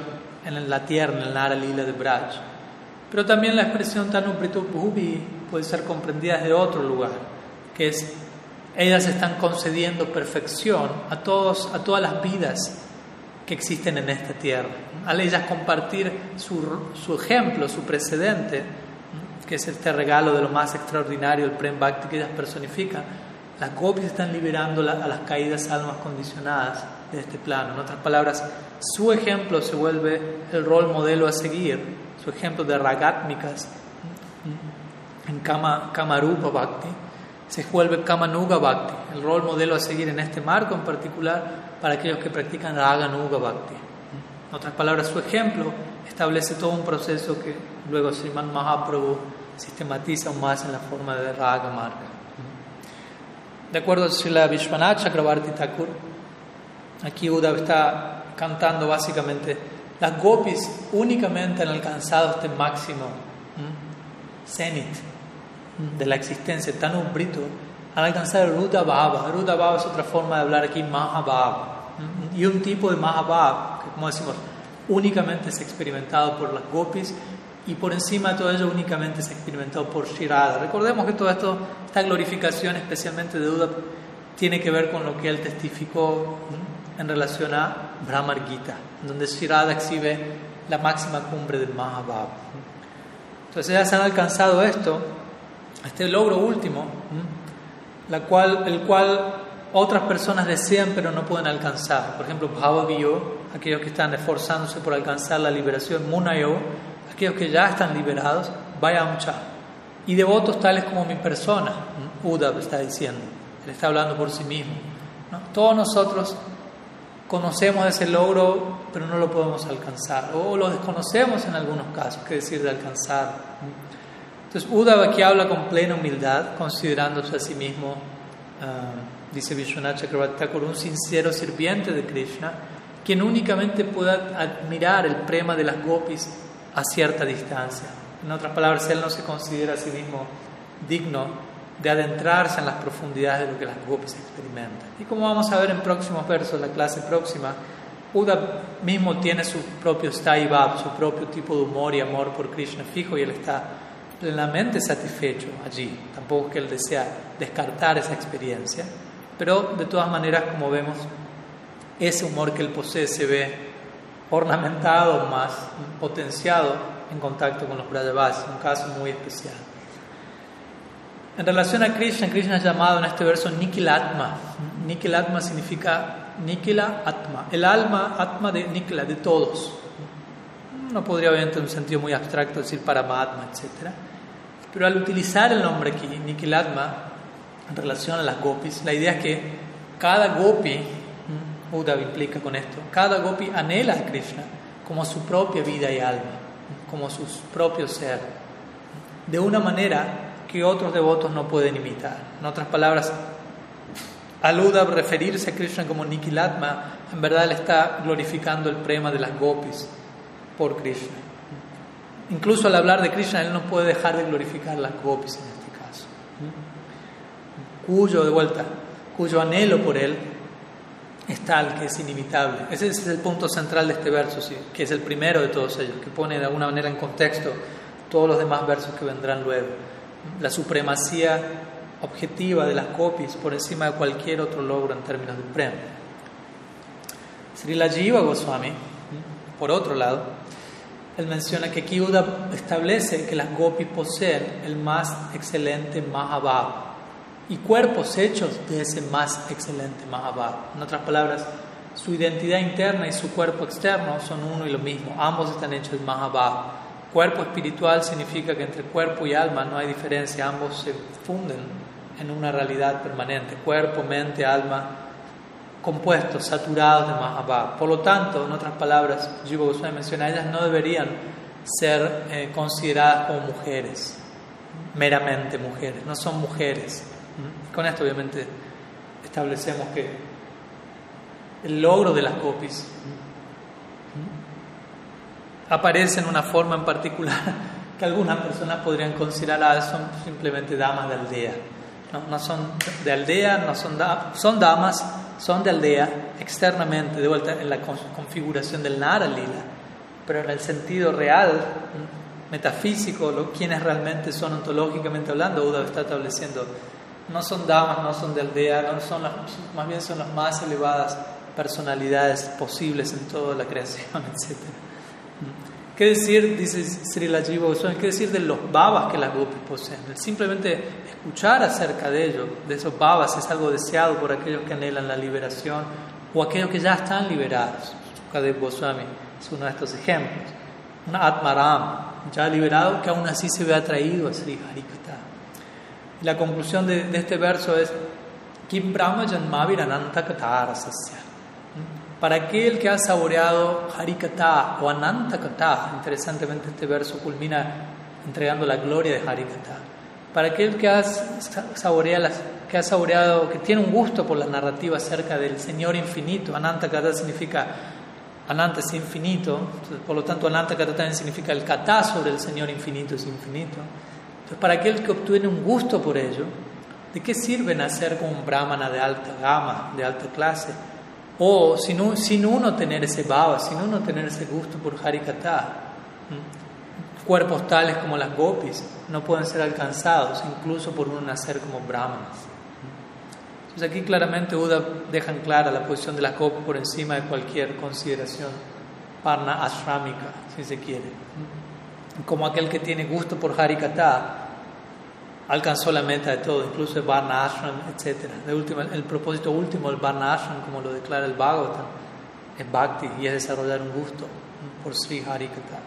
en la tierra, en el Nara Lila de Braj. Pero también la expresión Tanuprito Bhubi puede ser comprendida desde otro lugar, que es ellas están concediendo perfección a, todos, a todas las vidas que existen en esta tierra. Al ellas compartir su, su ejemplo, su precedente, que es este regalo de lo más extraordinario, el Prem Bhakti que ellas personifican, las gopis están liberando a las caídas almas condicionadas de este plano. En otras palabras, su ejemplo se vuelve el rol modelo a seguir, su ejemplo de ragatmikas en Kama, Kamarupa Bhakti, se vuelve Kamanuga Bhakti, el rol modelo a seguir en este marco en particular para aquellos que practican Raganuga Bhakti. En otras palabras, su ejemplo establece todo un proceso que luego Sriman Mahaprabhu sistematiza aún más en la forma de Raga Marga. De acuerdo a Srila Vishwanath Chakrabarti Thakur, aquí Uddhav está cantando básicamente, las gopis únicamente han alcanzado este máximo cenit de la existencia tan umbrito, han alcanzado el Ruta Bhava. Ruta Bhava es otra forma de hablar aquí, Mahabhava. Y un tipo de Mahabhava, que como decimos, únicamente es experimentado por las gopis y por encima de todo ello únicamente es experimentado por Shirada. Recordemos que todo esto, esta glorificación especialmente de Duda, tiene que ver con lo que él testificó en relación a Brahmar Gita, donde Shirada exhibe la máxima cumbre del Mahabhava. Entonces ellas han alcanzado esto, este logro último, el cual otras personas desean pero no pueden alcanzar. Por ejemplo, Bhavaviyo, aquellos que están esforzándose por alcanzar la liberación, Munayo, aquellos que ya están liberados, Vayamcha. Y devotos tales como mi persona, Uddhav está diciendo, él está hablando por sí mismo. Todos nosotros conocemos ese logro, pero no lo podemos alcanzar, o lo desconocemos en algunos casos, qué decir de alcanzar. Entonces, Uddhav aquí habla con plena humildad, considerándose a sí mismo. Uh, dice Vishwanath Chakravarti un sincero sirviente de Krishna, quien únicamente pueda admirar el prema de las gopis a cierta distancia. En otras palabras, él no se considera a sí mismo digno de adentrarse en las profundidades de lo que las gopis experimentan. Y como vamos a ver en próximos versos, la clase próxima, Uda mismo tiene su propio Staibab, su propio tipo de humor y amor por Krishna fijo y él está plenamente satisfecho allí. Tampoco es que él desea descartar esa experiencia. Pero de todas maneras, como vemos, ese humor que él posee se ve ornamentado, más potenciado en contacto con los Brajavas, un caso muy especial. En relación a Krishna, Krishna es llamado en este verso Nikilatma. Nikilatma significa Nikila Atma, el alma, Atma de Nikila, de todos. No podría obviamente en un sentido muy abstracto decir Paramatma, etc. Pero al utilizar el nombre aquí, Nikilatma, en relación a las gopis, la idea es que cada gopi, Uddhav implica con esto, cada gopi anhela a Krishna como su propia vida y alma, como su propio ser, de una manera que otros devotos no pueden imitar. En otras palabras, al Uddhav referirse a Krishna como Nikilatma, en verdad le está glorificando el prema de las gopis por Krishna. Incluso al hablar de Krishna, él no puede dejar de glorificar las gopis en este caso cuyo, de vuelta, cuyo anhelo por Él es tal que es inimitable. Ese es el punto central de este verso, ¿sí? que es el primero de todos ellos, que pone de alguna manera en contexto todos los demás versos que vendrán luego. La supremacía objetiva de las copias por encima de cualquier otro logro en términos de premio. Srila Jiva Goswami, por otro lado, él menciona que Kiuda establece que las gopis poseen el más excelente Mahabhava, y cuerpos hechos de ese más excelente Mahabharata. En otras palabras, su identidad interna y su cuerpo externo son uno y lo mismo, ambos están hechos de Mahabharata. Cuerpo espiritual significa que entre cuerpo y alma no hay diferencia, ambos se funden en una realidad permanente, cuerpo, mente, alma, compuestos, saturados de Mahabharata. Por lo tanto, en otras palabras, Jiva Goswami menciona, ellas no deberían ser eh, consideradas como mujeres, meramente mujeres, no son mujeres con esto obviamente establecemos que el logro de las copies aparece en una forma en particular *laughs* que algunas personas podrían considerar son simplemente damas de aldea. No, son de aldea, no son, son damas, son de aldea externamente, de vuelta en la configuración del Nara Lila, pero en el sentido real, metafísico, lo, quienes realmente son ontológicamente hablando, Uda está estableciendo, no son damas, no son de aldea, no son las, más bien son las más elevadas personalidades posibles en toda la creación, *laughs* etc. ¿Qué decir, dice Sri Lajiva Goswami, qué decir de los babas que las gopis poseen? simplemente escuchar acerca de ellos, de esos babas, es algo deseado por aquellos que anhelan la liberación o aquellos que ya están liberados. Sukadev Goswami es uno de estos ejemplos. Un Atmaram, ya liberado, que aún así se ve atraído a Sri Harikata. La conclusión de, de este verso es: Kim Brahma Janmavir Ananta Katarasasya para aquel que ha saboreado Harikata o Anantakata, interesantemente este verso culmina entregando la gloria de Harikata, para aquel que ha, saboreado, que ha saboreado, que tiene un gusto por la narrativa acerca del Señor infinito, Anantakata significa, Ananta es infinito, por lo tanto Anantakata también significa el kata sobre el Señor infinito es infinito. Entonces, para aquel que obtiene un gusto por ello, ¿de qué sirve nacer como un brahmana de alta gama, de alta clase? O sin, sin uno tener ese bhava, sin uno tener ese gusto por Harikata, cuerpos tales como las gopis no pueden ser alcanzados, incluso por uno nacer como brahmanas. Entonces aquí claramente Uda deja en clara la posición de las gopis por encima de cualquier consideración parna ashramika, si se quiere. Como aquel que tiene gusto por Harikata, alcanzó la meta de todo, incluso el Varna Ashram, etc. el propósito último del Varna Ashram, como lo declara el Bhagavatam, es Bhakti y es desarrollar un gusto por Sri Harikata.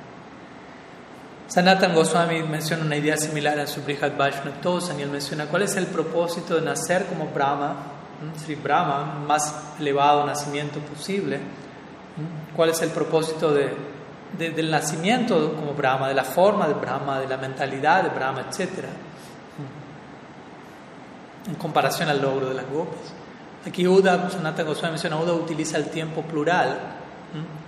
Sanatan Goswami menciona una idea similar en su Brihad Vaishnava y él menciona cuál es el propósito de nacer como Brahma, Sri Brahma, más elevado nacimiento posible, cuál es el propósito de, del nacimiento como Brahma, de la forma de Brahma, de la mentalidad de Brahma, etcétera en comparación al logro de las gopis. Aquí Uda, Sanata Goswami menciona, Uda utiliza el tiempo plural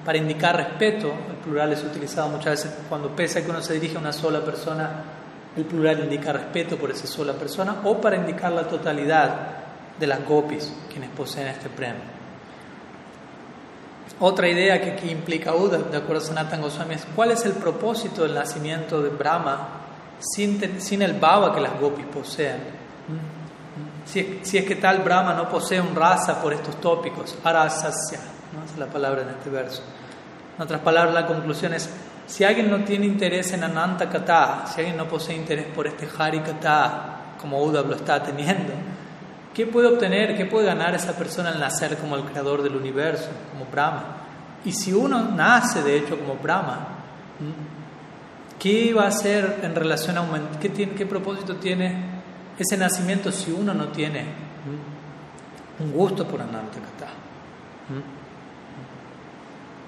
para indicar respeto. El plural es utilizado muchas veces cuando pese a que uno se dirige a una sola persona, el plural indica respeto por esa sola persona o para indicar la totalidad de las gopis quienes poseen este premio. Otra idea que aquí implica Uda, de acuerdo a Sanatan Goswami, es cuál es el propósito del nacimiento de Brahma sin, el bhava que las gopis poseen. Si es, que tal Brahma no posee un rasa por estos tópicos, arasasya, ¿no? es la palabra en este verso. En otras palabras, la conclusión es, si alguien no tiene interés en Ananta Kata, si alguien no posee interés por este Hari Kata, como Uda lo está teniendo, ¿qué puede obtener, qué puede ganar esa persona al nacer como el creador del universo, como Brahma? Y si uno nace, de hecho, como Brahma, ¿qué va a hacer en relación a un... ¿Qué, tiene, qué propósito tiene ese nacimiento si uno no tiene un gusto por Anantakata.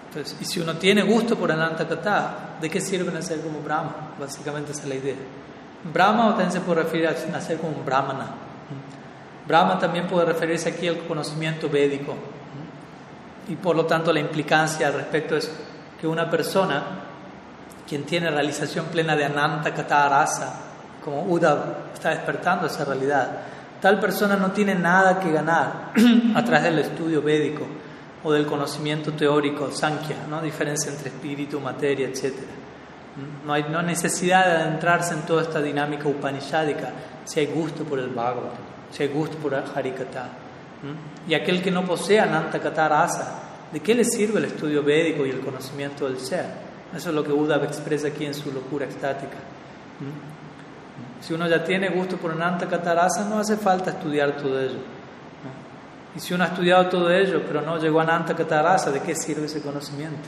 Entonces, y si uno tiene gusto por Anantakata, ¿de qué sirve nacer como Brahma? Básicamente esa es la idea. Brahma también se puede referir a nacer como Brahmana. Brahma también puede referirse aquí al conocimiento védico. Y por lo tanto la implicancia al respecto es que una persona, quien tiene realización plena de Anantakata Arasa, como Uda está despertando esa realidad. Tal persona no tiene nada que ganar *clears throat* a través del estudio védico o del conocimiento teórico, Sankhya, ¿no? diferencia entre espíritu, materia, etc. No hay no necesidad de adentrarse en toda esta dinámica upanishadica si hay gusto por el Bhagavad, si hay gusto por el Harikata. Y aquel que no posea Anantakata Rasa, ¿de qué le sirve el estudio védico y el conocimiento del ser? Eso es lo que Uda expresa aquí en su locura estática. Si uno ya tiene gusto por Ananta Katarasa, no hace falta estudiar todo ello. Y si uno ha estudiado todo ello, pero no llegó a Ananta Katarasa, ¿de qué sirve ese conocimiento?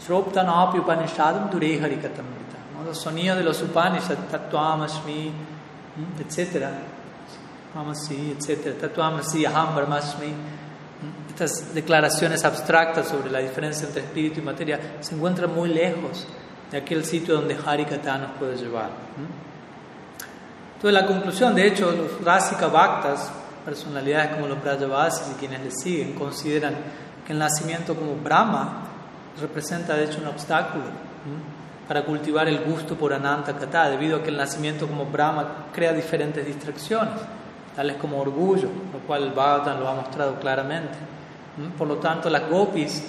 Sroptanapi Upanishadam Dureharicatamrita. Los sonidos de los Upanishads, Tatuamashmi, etc. Amasi, etc. Tatuamasi, Aham Brahmasmi. Estas declaraciones abstractas sobre la diferencia entre espíritu y materia se encuentran muy lejos de aquel sitio donde Harikata nos puede llevar. Entonces la conclusión, de hecho, los Rasika Bhaktas, personalidades como los Brajavasis y quienes le siguen, consideran que el nacimiento como Brahma representa de hecho un obstáculo para cultivar el gusto por Ananta Kata, debido a que el nacimiento como Brahma crea diferentes distracciones, tales como orgullo, lo cual el Bhagavatam lo ha mostrado claramente. Por lo tanto, las gopis,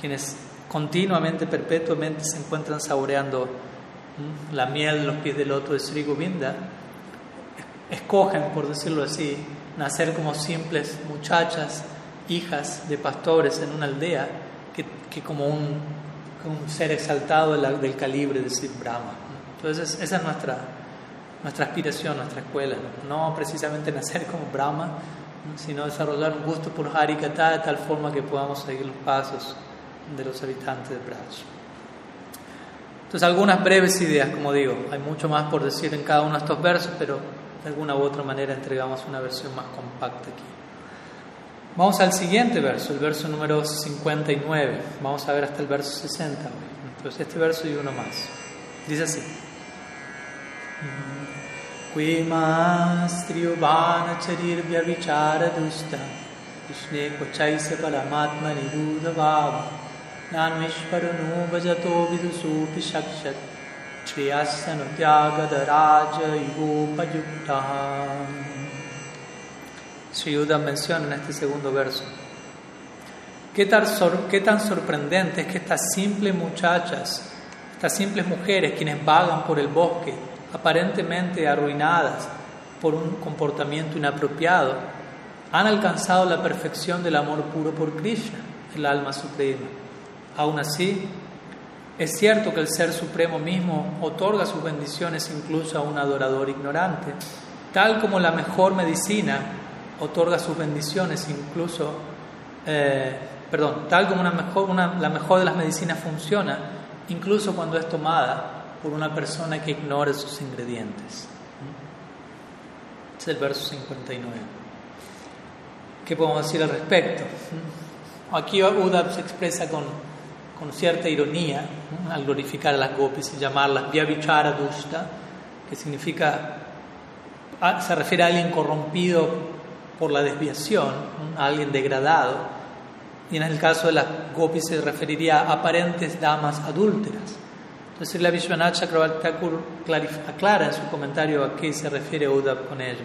quienes continuamente, perpetuamente se encuentran saboreando la miel de los pies del loto de Sri Govinda, escogen, por decirlo así, nacer como simples muchachas, hijas de pastores en una aldea, que, como un, un, ser exaltado del, calibre de Sri Brahma. Entonces, esa es nuestra, nuestra aspiración, nuestra escuela, no precisamente nacer como Brahma, sino desarrollar un gusto por Harikata de tal forma que podamos seguir los pasos de los habitantes de Braj. Entonces, algunas breves ideas, como digo, hay mucho más por decir en cada uno de estos versos, pero de alguna u otra manera entregamos una versión más compacta aquí. Vamos al siguiente verso, el verso número 59. Vamos a ver hasta el verso 60. Entonces, este verso y uno más. Dice así. Paramatma nirudha नान्वेश्वरनो भजतो विदुषोऽपि शक्षत् श्रेयास्यनुत्यागदराजयोपयुक्तः Sri Yuda menciona en este segundo verso. ¿Qué tan, qué tan sorprendente es que estas simples muchachas, estas simples mujeres quienes vagan por el bosque, aparentemente arruinadas por un comportamiento inapropiado, han alcanzado la perfección del amor puro por Krishna, el alma suprema. Aún así, es cierto que el Ser Supremo mismo otorga sus bendiciones incluso a un adorador ignorante, tal como la mejor medicina otorga sus bendiciones incluso, eh, perdón, tal como la mejor de las medicinas funciona, incluso cuando es tomada por una persona que ignore sus ingredientes. Es el verso 59. ¿Qué podemos decir al respecto? Aquí Uda se expresa con con cierta ironía al glorificar a las gopis y llamarlas Vyavichara Dushta, que significa, ah, se refiere a alguien corrompido por la desviación, a alguien degradado, y en el caso de las gopis se referiría a aparentes damas adúlteras. Entonces la Vishwanath Chakravarti aclara en su comentario a qué se refiere Uddhav con ello,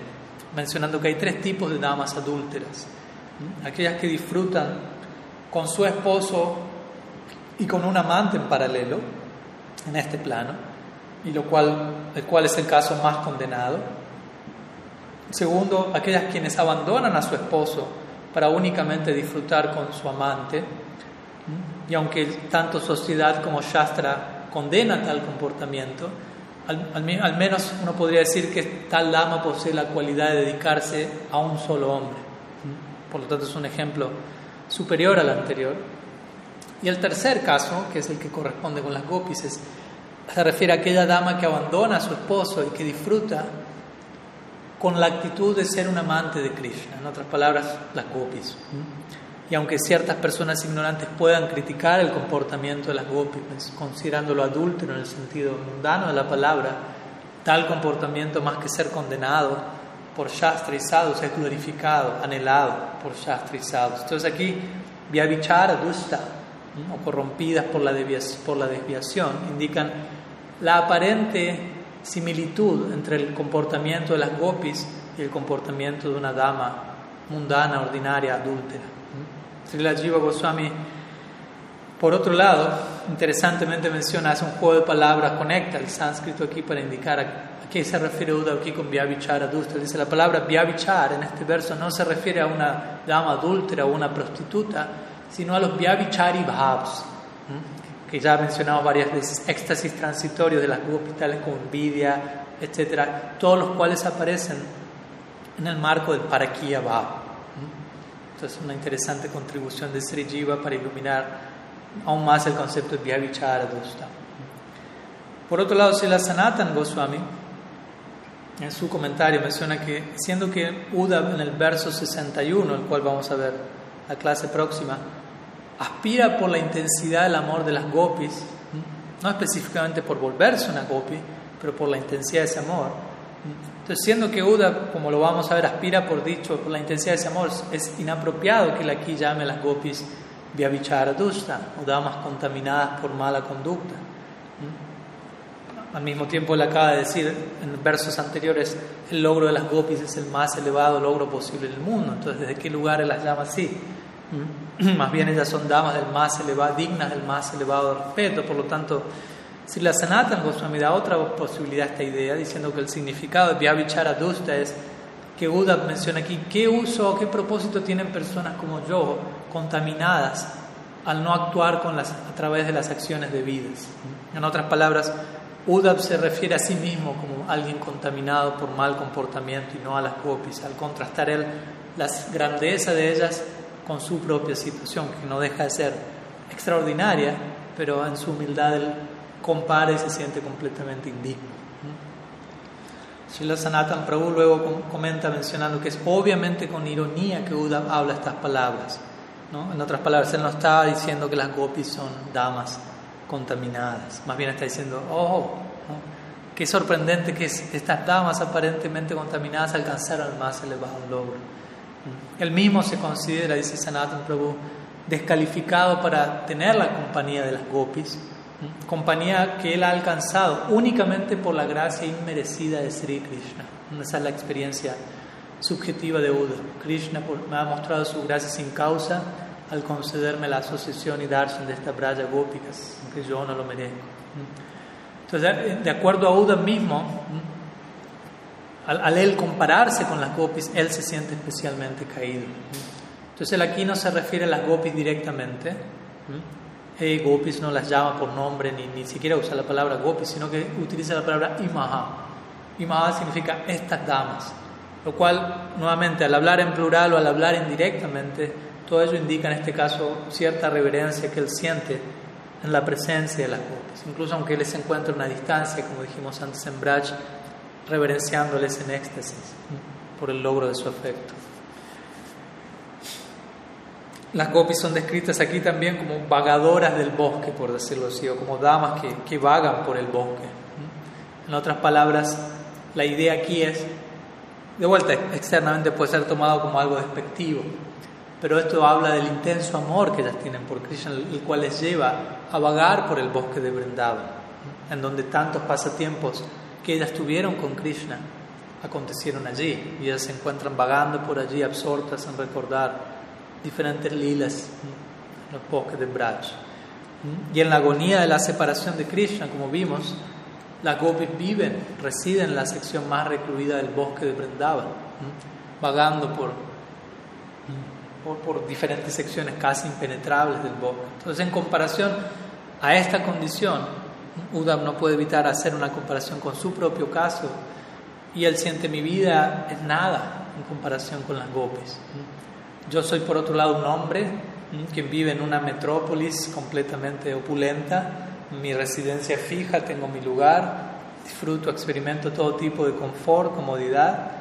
mencionando que hay tres tipos de damas adúlteras. Aquellas que disfrutan con su esposo y con un amante en paralelo en este plano, y lo cual, el cual es el caso más condenado. Segundo, aquellas quienes abandonan a su esposo para únicamente disfrutar con su amante, y aunque tanto sociedad como Shastra condenan tal comportamiento, al, al, menos uno podría decir que tal dama posee la cualidad de dedicarse a un solo hombre. Por lo tanto, es un ejemplo superior al anterior. Y el tercer caso, que es el que corresponde con las gopis, se refiere a aquella dama que abandona a su esposo y que disfruta con la actitud de ser un amante de Krishna, en otras palabras, las gopis. Y aunque ciertas personas ignorantes puedan criticar el comportamiento de las gopis, pues, considerándolo adúltero en el sentido mundano de la palabra, tal comportamiento más que ser condenado por Shastra es glorificado, anhelado por Shastra Entonces aquí, Vyavichara Dusta, o corrompidas por la, desviación, indican la aparente similitud entre el comportamiento de las gopis y el comportamiento de una dama mundana, ordinaria, adúltera. Srila Jiva Goswami, por otro lado, interesantemente menciona, hace un juego de palabras, conecta el sánscrito aquí para indicar a, qué se refiere Uda aquí con Vyavichar adúltera. Dice la palabra Vyavichar en este verso no se refiere a una dama adúltera o una prostituta, sino a los Vyavichari Bhavs, que ya mencionamos varias veces, éxtasis transitorios de las hospitales como envidia, etcétera, todos los cuales aparecen en el marco del Parakiya Bhav. Entonces, una interesante contribución de Sri Jiva para iluminar aún más el concepto de Vyavichara Dusta. Por otro lado, Sila Sanatan Goswami, en su comentario, menciona que, siendo que Uda en el verso 61, el cual vamos a ver la clase próxima, aspira por la intensidad del amor de las gopis, no específicamente por volverse una gopi, pero por la intensidad de ese amor. Entonces, siendo que Uda, como lo vamos a ver, aspira por dicho, por la intensidad de ese amor, es inapropiado que él aquí llame a las gopis Vyavichara Dusta, o damas contaminadas por mala conducta. Al mismo tiempo, él acaba de decir en versos anteriores, el logro de las gopis es el más elevado logro posible en el mundo. Entonces, ¿desde qué lugar él las llama así? *clears throat* Más bien ellas son damas del más elevado, dignas del más elevado respeto. Por lo tanto, si la Sanatan Goswami da otra posibilidad a esta idea, diciendo que el significado de Vyavichara Dusta es que Buda menciona aquí, ¿qué uso, qué propósito tienen personas como yo, contaminadas, al no actuar con las, a través de las acciones debidas? En otras palabras, Udab se refiere a sí mismo como alguien contaminado por mal comportamiento y no a las gopis, al contrastar él las grandezas de ellas con su propia situación, que no deja de ser extraordinaria, pero en su humildad él compara y se siente completamente indigno. Srila Sanatan Prabhu luego comenta mencionando que es obviamente con ironía que Uddhav habla estas palabras. ¿no? En otras palabras, él no está diciendo que las gopis son damas contaminadas, más bien está diciendo, oh, qué sorprendente que estas damas aparentemente contaminadas alcanzaron el más elevado logro. Él mismo se considera, dice Sanatan Prabhu, descalificado para tener la compañía de las gopis, compañía que él ha alcanzado únicamente por la gracia inmerecida de Sri Krishna. Esa es la experiencia subjetiva de Uda. Krishna me ha mostrado su gracia sin causa al concederme la asociación y darshan de estas braya gópicas, aunque yo no lo merezco. Entonces, de acuerdo a Uda mismo, al, él compararse con las gopis, él se siente especialmente caído. Entonces, él aquí no se refiere a las gopis directamente. Hey, gopis no las llama por nombre, ni, ni siquiera usa la palabra gopis, sino que utiliza la palabra imaha. Imaha significa estas damas, lo cual, nuevamente, al hablar en plural o al hablar indirectamente, todo ello indica en este caso cierta reverencia que él siente en la presencia de las gopis. Incluso aunque él se encuentra a una distancia, como dijimos antes en Braj, reverenciándoles en éxtasis por el logro de su afecto. Las gopis son descritas aquí también como vagadoras del bosque, por decirlo así, o como damas que, que vagan por el bosque. En otras palabras, la idea aquí es, de vuelta, externamente puede ser tomado como algo despectivo, pero esto habla del intenso amor que ellas tienen por Krishna, el cual les lleva a vagar por el bosque de Vrindavan, en donde tantos pasatiempos que ellas tuvieron con Krishna acontecieron allí, y ellas se encuentran vagando por allí, absortas en recordar diferentes lilas en los bosques de Braj. Y en la agonía de la separación de Krishna, como vimos, las gopis viven, residen en la sección más recluida del bosque de Vrindavan, vagando por, por, por, diferentes secciones casi impenetrables del bosque. Entonces, en comparación a esta condición, Uddhav no puede evitar hacer una comparación con su propio caso y él siente mi vida es nada en comparación con las gopis. Yo soy por otro lado un hombre que vive en una metrópolis completamente opulenta, mi residencia fija, tengo mi lugar, disfruto, experimento todo tipo de confort, comodidad,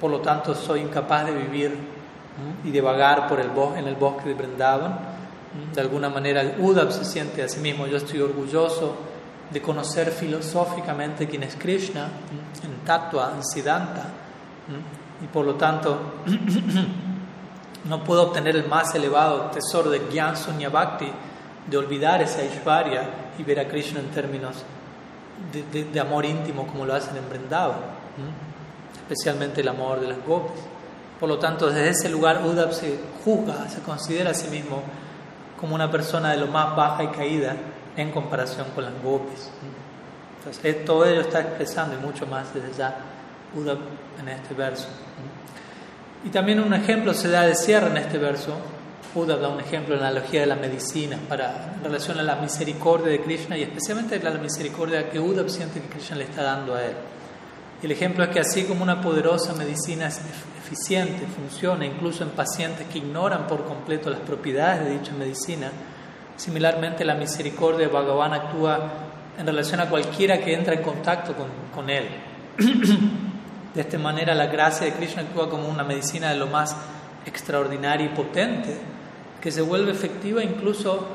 por lo tanto soy incapaz de vivir y de vagar por el en el bosque de Brindavan. De alguna manera Uddhav se siente a sí mismo, yo estoy orgulloso de conocer filosóficamente quién es Krishna, en Tattva, en Siddhanta, y por lo tanto *clears throat* No puedo obtener el más elevado tesoro de Gyan Sunya Bhakti, de olvidar esa Ishvarya y ver a Krishna en términos de, amor íntimo como lo hacen en Vrindavan, especialmente el amor de las gopis. Por lo tanto, desde ese lugar Uddhav se juzga, se considera a sí mismo como una persona de lo más baja y caída en comparación con las gopis. Entonces, todo ello está expresando y mucho más desde ya Uddhav en este verso. Y también un ejemplo se da de cierre en este verso. Buda da un ejemplo en la analogía de la medicina para, en relación a la misericordia de Krishna y especialmente la misericordia que Uddhav siente que Krishna le está dando a él. Y el ejemplo es que así como una poderosa medicina es eficiente, funciona incluso en pacientes que ignoran por completo las propiedades de dicha medicina, similarmente la misericordia de Bhagavan actúa en relación a cualquiera que entra en contacto con, él. *clears throat* De esta manera la gracia de Krishna actúa como una medicina de lo más extraordinaria y potente, que se vuelve efectiva incluso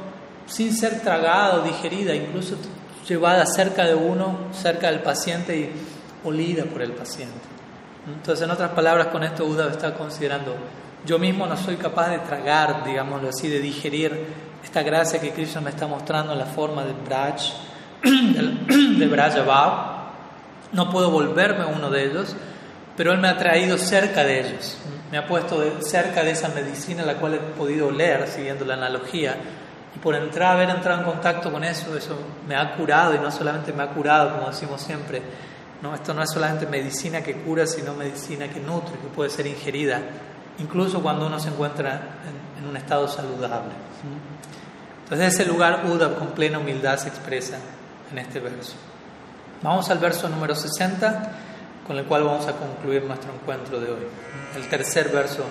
sin ser tragada o digerida, incluso llevada cerca de uno, cerca del paciente y olida por el paciente. Entonces, en otras palabras, con esto Buda está considerando, yo mismo no soy capaz de tragar, digámoslo así, de digerir esta gracia que Krishna me está mostrando en la forma del Braj, *clears throat* *clears throat* de Brajabhav. No puedo volverme uno de ellos, pero Él me ha traído cerca de ellos. Me ha puesto cerca de esa medicina la cual he podido leer, siguiendo la analogía. Y por entrar, haber entrado en contacto con eso, eso me ha curado y no solamente me ha curado, como decimos siempre, no, esto no es solamente medicina que cura, sino medicina que nutre, que puede ser ingerida, incluso cuando uno se encuentra en, en un estado saludable. Entonces ese lugar Uda con plena humildad se expresa en este verso. Vamos al verso número 60, con el cual vamos a concluir nuestro encuentro de hoy. El tercer verso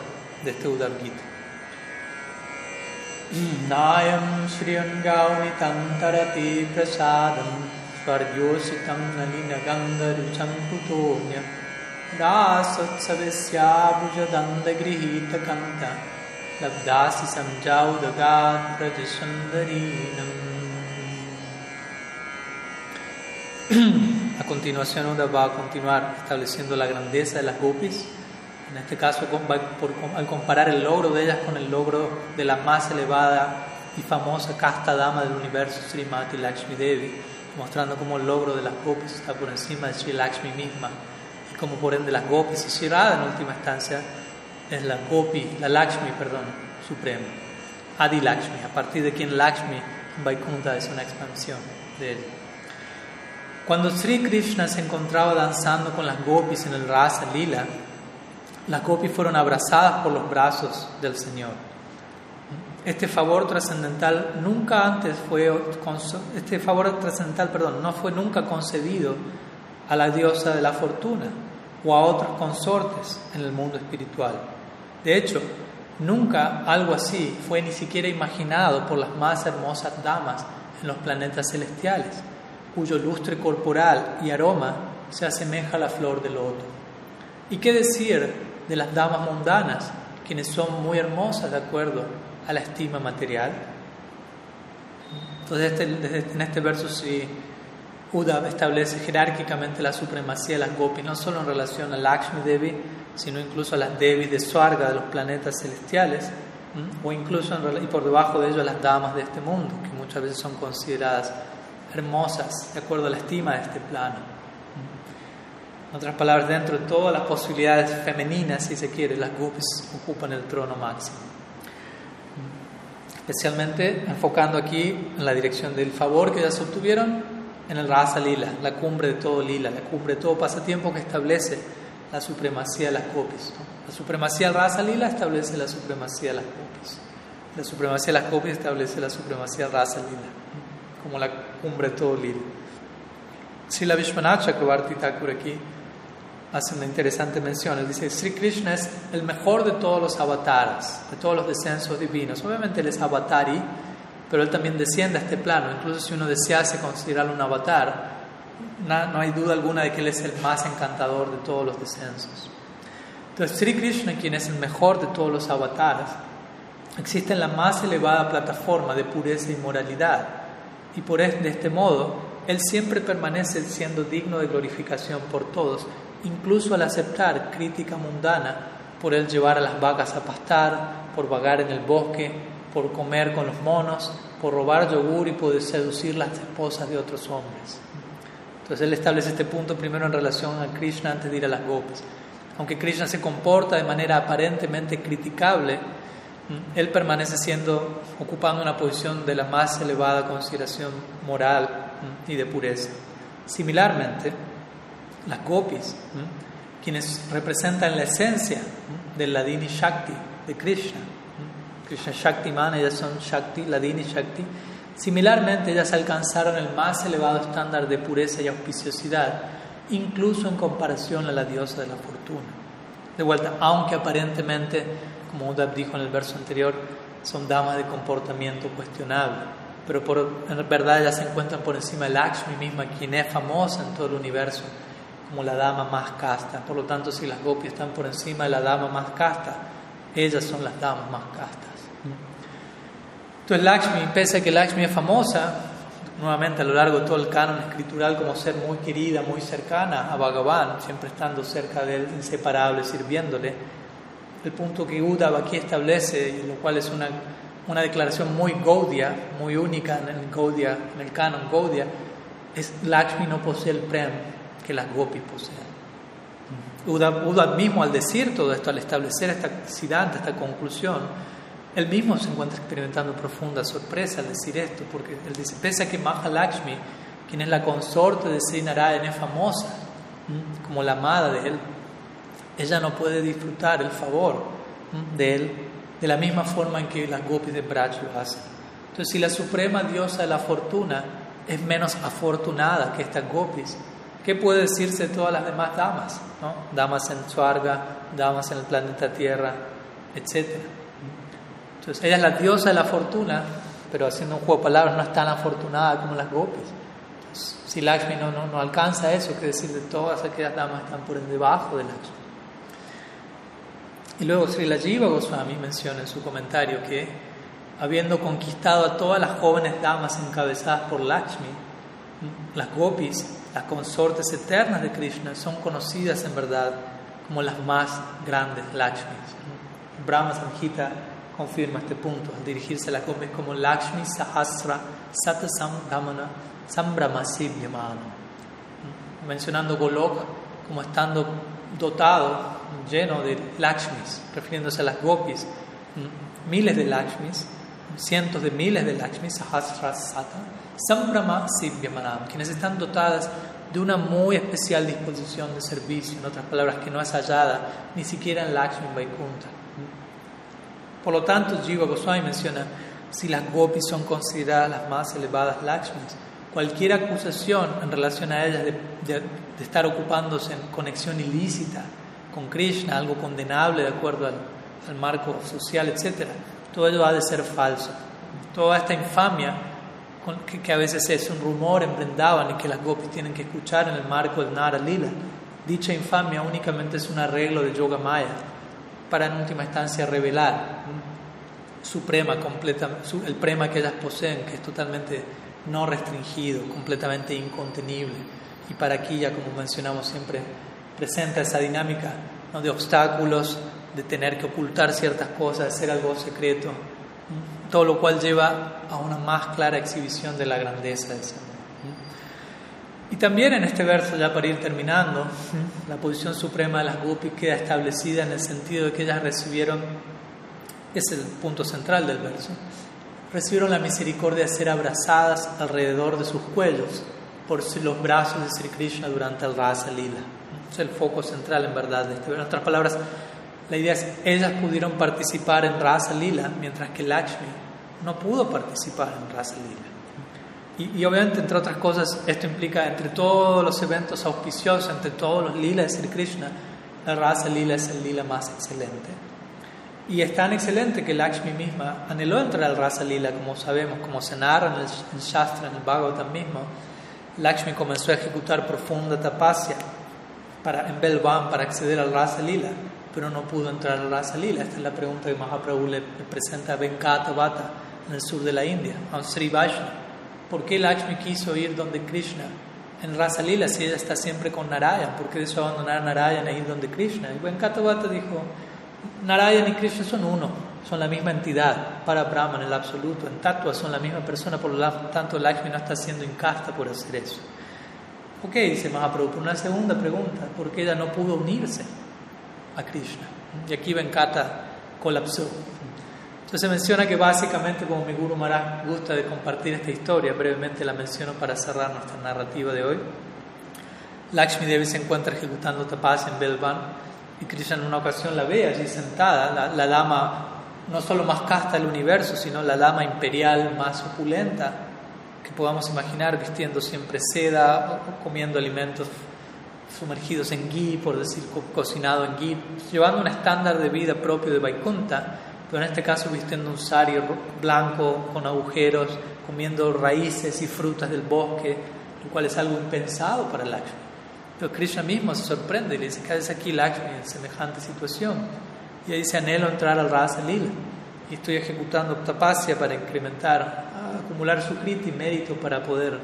de este Uda Gita. Nayam Shriyan Gaunitantarati Prasadam Svargyositam Nalina Gandarucham Putonya Rasotsavesyabuja Grihita Kanta लब्धासि *clears throat* संजाउदगात् A continuación, Uda va a continuar estableciendo la grandeza de las gopis. En este caso, al comparar el logro de ellas con el logro de la más elevada y famosa casta dama del universo, Srimati Lakshmi Devi, mostrando cómo el logro de las gopis está por encima de Sri Lakshmi misma y como por ende las gopis y Sri en última instancia es la Gopi, la Lakshmi, perdón, suprema. Adi Lakshmi, a partir de quien Lakshmi Vaikuntha es una expansión de él. Cuando Sri Krishna se encontraba danzando con las gopis en el Rasa Lila, las gopis fueron abrazadas por los brazos del Señor. Este favor trascendental nunca antes fue este favor trascendental, perdón, no fue nunca concedido a la diosa de la fortuna o a otros consortes en el mundo espiritual. De hecho, nunca algo así fue ni siquiera imaginado por las más hermosas damas en los planetas celestiales, cuyo lustre corporal y aroma se asemeja a la flor del loto. ¿Y qué decir de las damas mundanas, quienes son muy hermosas de acuerdo a la estima material? Entonces, este, en este verso sí Uda establece jerárquicamente la supremacía de las gopis, no solo en relación a Lakshmi Devi, sino incluso a las Devi de Swarga, de los planetas celestiales, o incluso y por debajo de ello a las damas de este mundo, que muchas veces son consideradas hermosas de acuerdo a la estima de este plano. En otras palabras, dentro de todas las posibilidades femeninas, si se quiere, las gopis ocupan el trono máximo. Especialmente enfocando aquí en la dirección del favor que ellas obtuvieron en el Rasa Lila, la cumbre de todo Lila, la cumbre de todo pasatiempo que establece la supremacía de las copias. La supremacía del Rasa Lila establece la supremacía de las copias. La supremacía de las copias establece la supremacía del Rasa Lila, como la cumbre de todo Lila. Si la Vishwanath Chakrabarti Thakur aquí hace una interesante mención. Él dice, Sri Krishna es el mejor de todos los avatares, de todos los descensos divinos. Obviamente él es avatari, pero él también desciende a este plano. Incluso si uno desease considerarlo un avatar, no, hay duda alguna de que él es el más encantador de todos los descensos. Entonces, Sri Krishna, quien es el mejor de todos los avatares, existe en la más elevada plataforma de pureza y moralidad. Y por de este modo, él siempre permanece siendo digno de glorificación por todos, incluso al aceptar crítica mundana por él llevar a las vacas a pastar, por vagar en el bosque, por comer con los monos, por robar yogur y por seducir las esposas de otros hombres. Entonces él establece este punto primero en relación a Krishna antes de ir a las gopis. Aunque Krishna se comporta de manera aparentemente criticable, él permanece siendo, ocupando una posición de la más elevada consideración moral y de pureza. Similarmente, las gopis, quienes representan la esencia del Ladini Shakti de Krishna, Krishna Shakti Man, ellas son Shakti, Ladini Shakti. Similarmente, ellas alcanzaron el más elevado estándar de pureza y auspiciosidad, incluso en comparación a la diosa de la fortuna. De vuelta, aunque aparentemente, como Uddhav dijo en el verso anterior, son damas de comportamiento cuestionable, pero en verdad ellas se encuentran por encima de Lakshmi misma, quien es famosa en todo el universo como la dama más casta. Por lo tanto, si las gopis están por encima de la dama más casta, ellas son las damas más castas. Entonces Lakshmi, pese a que Lakshmi es famosa, nuevamente a lo largo de todo el canon escritural como ser muy querida, muy cercana a Bhagavan, siempre estando cerca de él, inseparable, sirviéndole, el punto que Uddhava aquí establece, lo cual es una, una declaración muy Gaudia, muy única en el, Gaudia, en el canon Gaudia, es, Lakshmi no posee el prem que las gopis poseen. Uda, mismo al decir todo esto, al establecer esta siddhanta, esta conclusión, él mismo se encuentra experimentando profunda sorpresa al decir esto, porque él dice, pese a que Mahalakshmi, quien es la consorte de Sri Narayan, es famosa como la amada de él, ella no puede disfrutar el favor de él de la misma forma en que las gopis de Braj lo hacen. Entonces, si la suprema diosa de la fortuna es menos afortunada que estas gopis, ¿qué puede decirse de todas las demás damas? ¿no? Damas en Swarga, damas en el planeta Tierra, etc. Entonces, ella es la diosa de la fortuna, pero haciendo un juego de palabras no es tan afortunada como las gopis. si Lakshmi no, no, no alcanza eso, ¿qué decir de todas aquellas damas que están por debajo de Lakshmi? Y luego Sri Jiva Goswami menciona en su comentario que, habiendo conquistado a todas las jóvenes damas encabezadas por Lakshmi, las gopis, las consortes eternas de Krishna, son conocidas en verdad como las más grandes Lakshmis. Brahma Samhita confirma este punto al dirigirse a las gopis como Lakshmi Sahasra Satasam Dhamana Sambrahmasibhyamano, mencionando Golok como estando dotado lleno de Lakshmis, refiriéndose a las gopis, miles de Lakshmis, cientos de miles de Lakshmis, Sahasrasata, Sambrama Sivyamanam, quienes están dotadas de una muy especial disposición de servicio, en otras palabras, que no es hallada ni siquiera en Lakshmi Vaikunta. Por lo tanto, Jiva Goswami menciona, si las gopis son consideradas las más elevadas Lakshmis, cualquier acusación en relación a ellas de, estar ocupándose en conexión ilícita con Krishna, algo condenable de acuerdo al, marco social, etc. Todo ello ha de ser falso. Toda esta infamia, que, a veces es un rumor en Brindavan y que las gopis tienen que escuchar en el marco del Nara Lila, dicha infamia únicamente es un arreglo de Yoga Maya para en última instancia revelar suprema, completa, el prema que ellas poseen, que es totalmente no restringido, completamente incontenible. Y para aquí, ya como mencionamos siempre, presenta esa dinámica de obstáculos, de tener que ocultar ciertas cosas, de ser algo secreto, todo lo cual lleva a una más clara exhibición de la grandeza del Señor. Y también en este verso, ya para ir terminando, la posición suprema de las gopis queda establecida en el sentido de que ellas recibieron, es el punto central del verso, recibieron la misericordia de ser abrazadas alrededor de sus cuellos por los brazos de Sri Krishna durante el Rasa Lila es el foco central en verdad de este. En otras palabras, la idea es ellas pudieron participar en Rasa Lila, mientras que Lakshmi no pudo participar en Rasa Lila. Y, obviamente, entre otras cosas, esto implica entre todos los eventos auspiciosos, entre todos los lilas de Sri Krishna, la Rasa Lila es el lila más excelente. Y es tan excelente que Lakshmi misma anheló entrar al Rasa Lila, como sabemos, como se narra en el, Shastra, en el Bhagavatam mismo. Lakshmi comenzó a ejecutar profunda tapasya para, en Belvan para acceder al Rasa Lila, pero no pudo entrar al Rasa Lila. Esta es la pregunta que Mahaprabhu le, presenta a Venkata Bhatta en el sur de la India, a Sri Vaishnav. ¿Por qué Lakshmi quiso ir donde Krishna en Rasa Lila si ella está siempre con Narayan? ¿Por qué decidió abandonar a Narayan e ir donde Krishna? Y Venkata Bhatta dijo, Narayan y Krishna son uno, son la misma entidad para Brahman en el absoluto, en Tattva son la misma persona, por lo tanto Lakshmi no está siendo incasta por hacer eso. Ok, dice Mahaprabhu, una segunda pregunta, ¿por qué ella no pudo unirse a Krishna? Y aquí Venkata colapsó. Entonces se menciona que básicamente, como mi Guru Maharaj gusta de compartir esta historia, brevemente la menciono para cerrar nuestra narrativa de hoy. Lakshmi Devi se encuentra ejecutando tapas en Belvan y Krishna en una ocasión la ve allí sentada, la, la dama no solo más casta del universo, sino la dama imperial más opulenta que podamos imaginar vistiendo siempre seda, comiendo alimentos sumergidos en ghee, por decir, cocinado en ghee, llevando un estándar de vida propio de Vaikunta, pero en este caso vistiendo un sari blanco con agujeros, comiendo raíces y frutas del bosque, lo cual es algo impensado para Lakshmi. Pero Krishna mismo se sorprende y le dice, ¿qué haces aquí Lakshmi en semejante situación? Y ahí dice, anhelo entrar al Rasa Lila y estoy ejecutando tapasya para incrementar acumular su y mérito para poder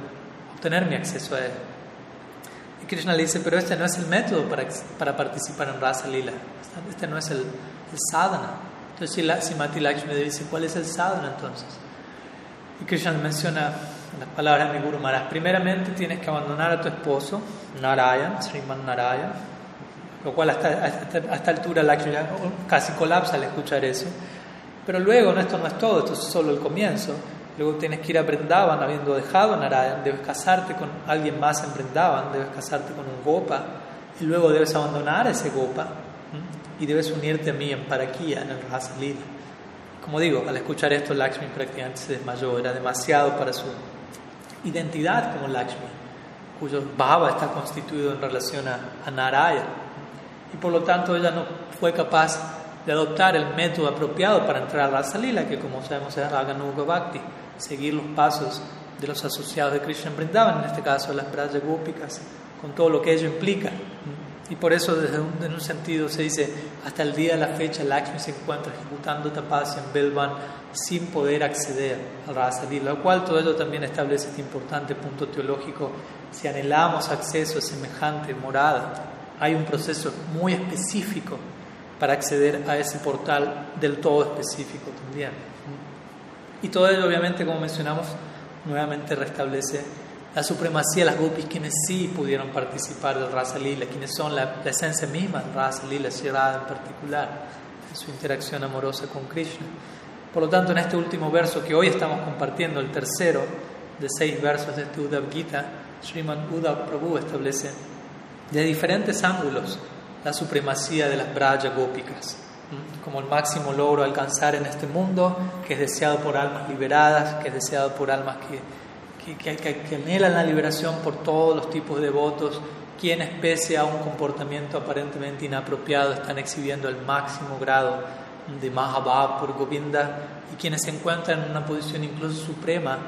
obtener mi acceso a él. Y Krishna le dice, pero este no es el método para, para participar en Rasa Lila, este no es el, sadhana. Entonces si, la, si Mati Lakshmi dice, ¿cuál es el sadhana entonces? Y Krishna menciona las palabras de Guru Maharaj. Primeramente tienes que abandonar a tu esposo, Narayan, Sriman Narayan, lo cual hasta, hasta, esta altura casi colapsa al escuchar eso. Pero luego, no, esto no es todo, esto es solo el comienzo. Luego tienes que ir a Brindavan, habiendo dejado a Narayan, debes casarte con alguien más en Brindavan, debes casarte con un Gopa, y luego debes abandonar ese Gopa y debes unirte a mí en Parakia, en el Rasa Lila. Como digo, al escuchar esto, Lakshmi prácticamente se desmayó, era demasiado para su identidad como Lakshmi, cuyo bhava está constituido en relación a, a. Y por lo tanto ella no fue capaz de adoptar el método apropiado para entrar a Rasa Lila, que como sabemos es Raganuga Bhakti, seguir los pasos de los asociados de Krishna Vrindavan, en este caso las Braja Gópicas, con todo lo que ello implica. Y por eso, desde un, en un sentido, se dice, hasta el día de la fecha, Lakshmi se encuentra ejecutando tapas en Belvan sin poder acceder al Rasa Lila, lo cual todo ello también establece este importante punto teológico. Si anhelamos acceso a semejante morada, hay un proceso muy específico para acceder a ese portal del todo específico también. Y todo ello, obviamente, como mencionamos, nuevamente restablece la supremacía de las gopis, quienes sí pudieron participar del Rasa Lila, quienes son la, esencia misma del Rasa Lila, Shirada en particular, en su interacción amorosa con Krishna. Por lo tanto, en este último verso que hoy estamos compartiendo, el tercero de seis versos de este Uddhav Gita, Sriman Uddhav Prabhu establece de diferentes ángulos la supremacía de las Braja Gópicas, como el máximo logro alcanzar en este mundo, que es deseado por almas liberadas, que es deseado por almas que, que, anhelan la liberación por todos los tipos de devotos, quienes pese a un comportamiento aparentemente inapropiado están exhibiendo el máximo grado de Mahabhav por Govinda y quienes se encuentran en una posición incluso suprema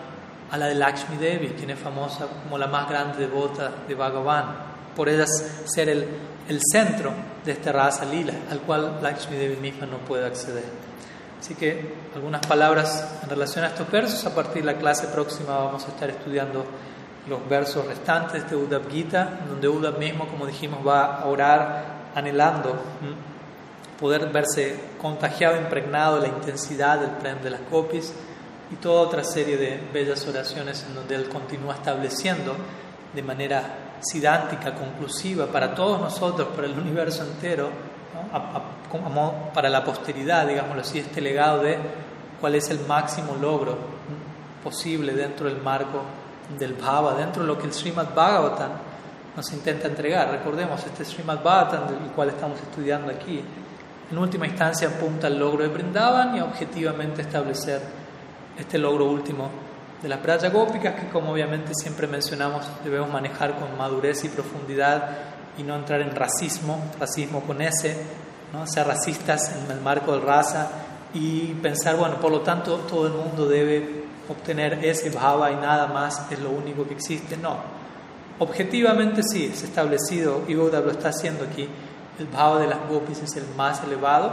a la de Lakshmi Devi, quien es famosa como la más grande devota de Bhagavan, por ellas ser el el centro de esta raza lila, al cual Lakshmi Devi misma no puede acceder. Así que algunas palabras en relación a estos versos. A partir de la clase próxima vamos a estar estudiando los versos restantes de Uddhav Gita, donde Uddhav mismo, como dijimos, va a orar anhelando poder verse contagiado, impregnado de la intensidad del plan de las copias y toda otra serie de bellas oraciones en donde él continúa estableciendo de manera sidántica, conclusiva para todos nosotros, para el universo entero, para la posteridad, digámoslo así, este legado de cuál es el máximo logro posible dentro del marco del Bhava, dentro de lo que el Srimad Bhagavatam nos intenta entregar. Recordemos, este Srimad Bhagavatam, del cual estamos estudiando aquí, en última instancia apunta al logro de Brindavan y objetivamente establecer este logro último de las playas gópicas que como obviamente siempre mencionamos debemos manejar con madurez y profundidad y no entrar en racismo, racismo con S, ¿no? ser racistas en el marco del raza y pensar, bueno, por lo tanto todo el mundo debe obtener ese bhava y nada más es lo único que existe. No, objetivamente sí, es establecido y Buda lo está haciendo aquí, el bhava de las gopis es el más elevado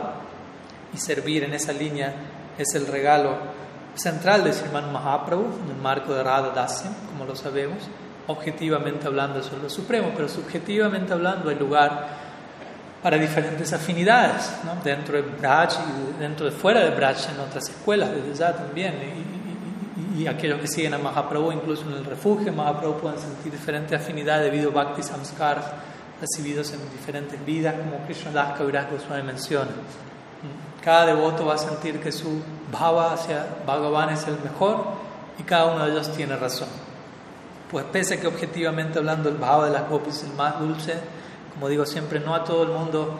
y servir en esa línea es el regalo central de Sriman Mahaprabhu, en el marco de Radha Dasya, como lo sabemos, objetivamente hablando eso es lo supremo, pero subjetivamente hablando hay lugar para diferentes afinidades, ¿no? dentro de Braj y dentro de fuera de Braj en otras escuelas, desde ya también, y, y, aquellos que siguen a Mahaprabhu, incluso en el refugio, Mahaprabhu pueden sentir diferentes afinidades debido a Bhakti Samskar recibidos en diferentes vidas, como Krishna Das Kaviraj Goswami menciona. Cada devoto va a sentir que su bhava hacia Bhagavan es el mejor y cada uno de ellos tiene razón. Pues pese a que objetivamente hablando el bhava de las gopis es el más dulce, como digo siempre, no a todo el mundo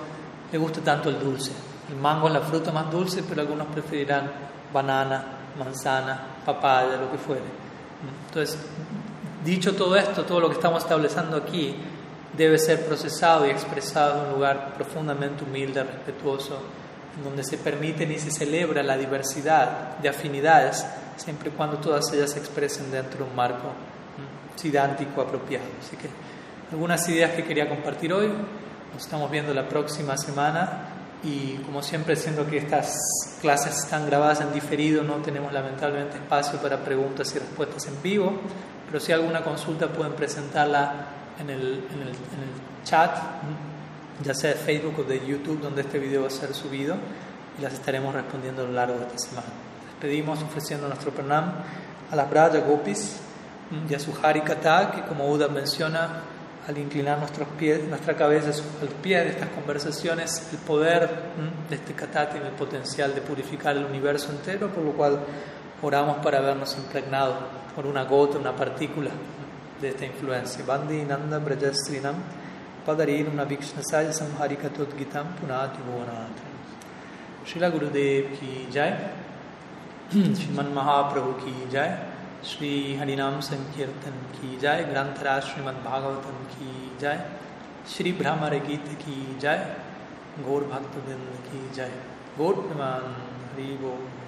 le gusta tanto el dulce. El mango es la fruta más dulce, pero algunos preferirán banana, manzana, papaya, lo que fuere. Entonces, dicho todo esto, todo lo que estamos estableciendo aquí debe ser procesado y expresado en un lugar profundamente humilde, respetuoso donde se permiten y se celebra la diversidad de afinidades, siempre y cuando todas ellas se expresen dentro de un marco sidántico apropiado. Así que algunas ideas que quería compartir hoy, nos estamos viendo la próxima semana y como siempre siendo que estas clases están grabadas en diferido, no tenemos lamentablemente espacio para preguntas y respuestas en vivo, pero si hay alguna consulta pueden presentarla en el, en el, en el chat ya sea de Facebook o de YouTube, donde este video va a ser subido y las estaremos respondiendo a lo largo de esta semana. Les pedimos ofreciendo nuestro pranam a las Braja Gopis y a su Harikata, que como Buda menciona, al inclinar nuestros pies, nuestra cabeza al pie de estas conversaciones, el poder de este kata tiene el potencial de purificar el universo entero, por lo cual oramos para vernos impregnados por una gota, una partícula de esta influencia. Bandi Nanda Brajastrinam Padarin una Vikshnasaya Samharikatot Gitam Punati Bhuvanat. Srila Gurudev ki jai, *clears throat* Shriman Mahaprabhu ki jai, Shri हरिनाम संकीर्तन की जय ग्रंथराज श्रीमद भागवतम की जय श्री भ्रमर गीत की जय गौर भक्तवृंद की जय गौर हरि बोल।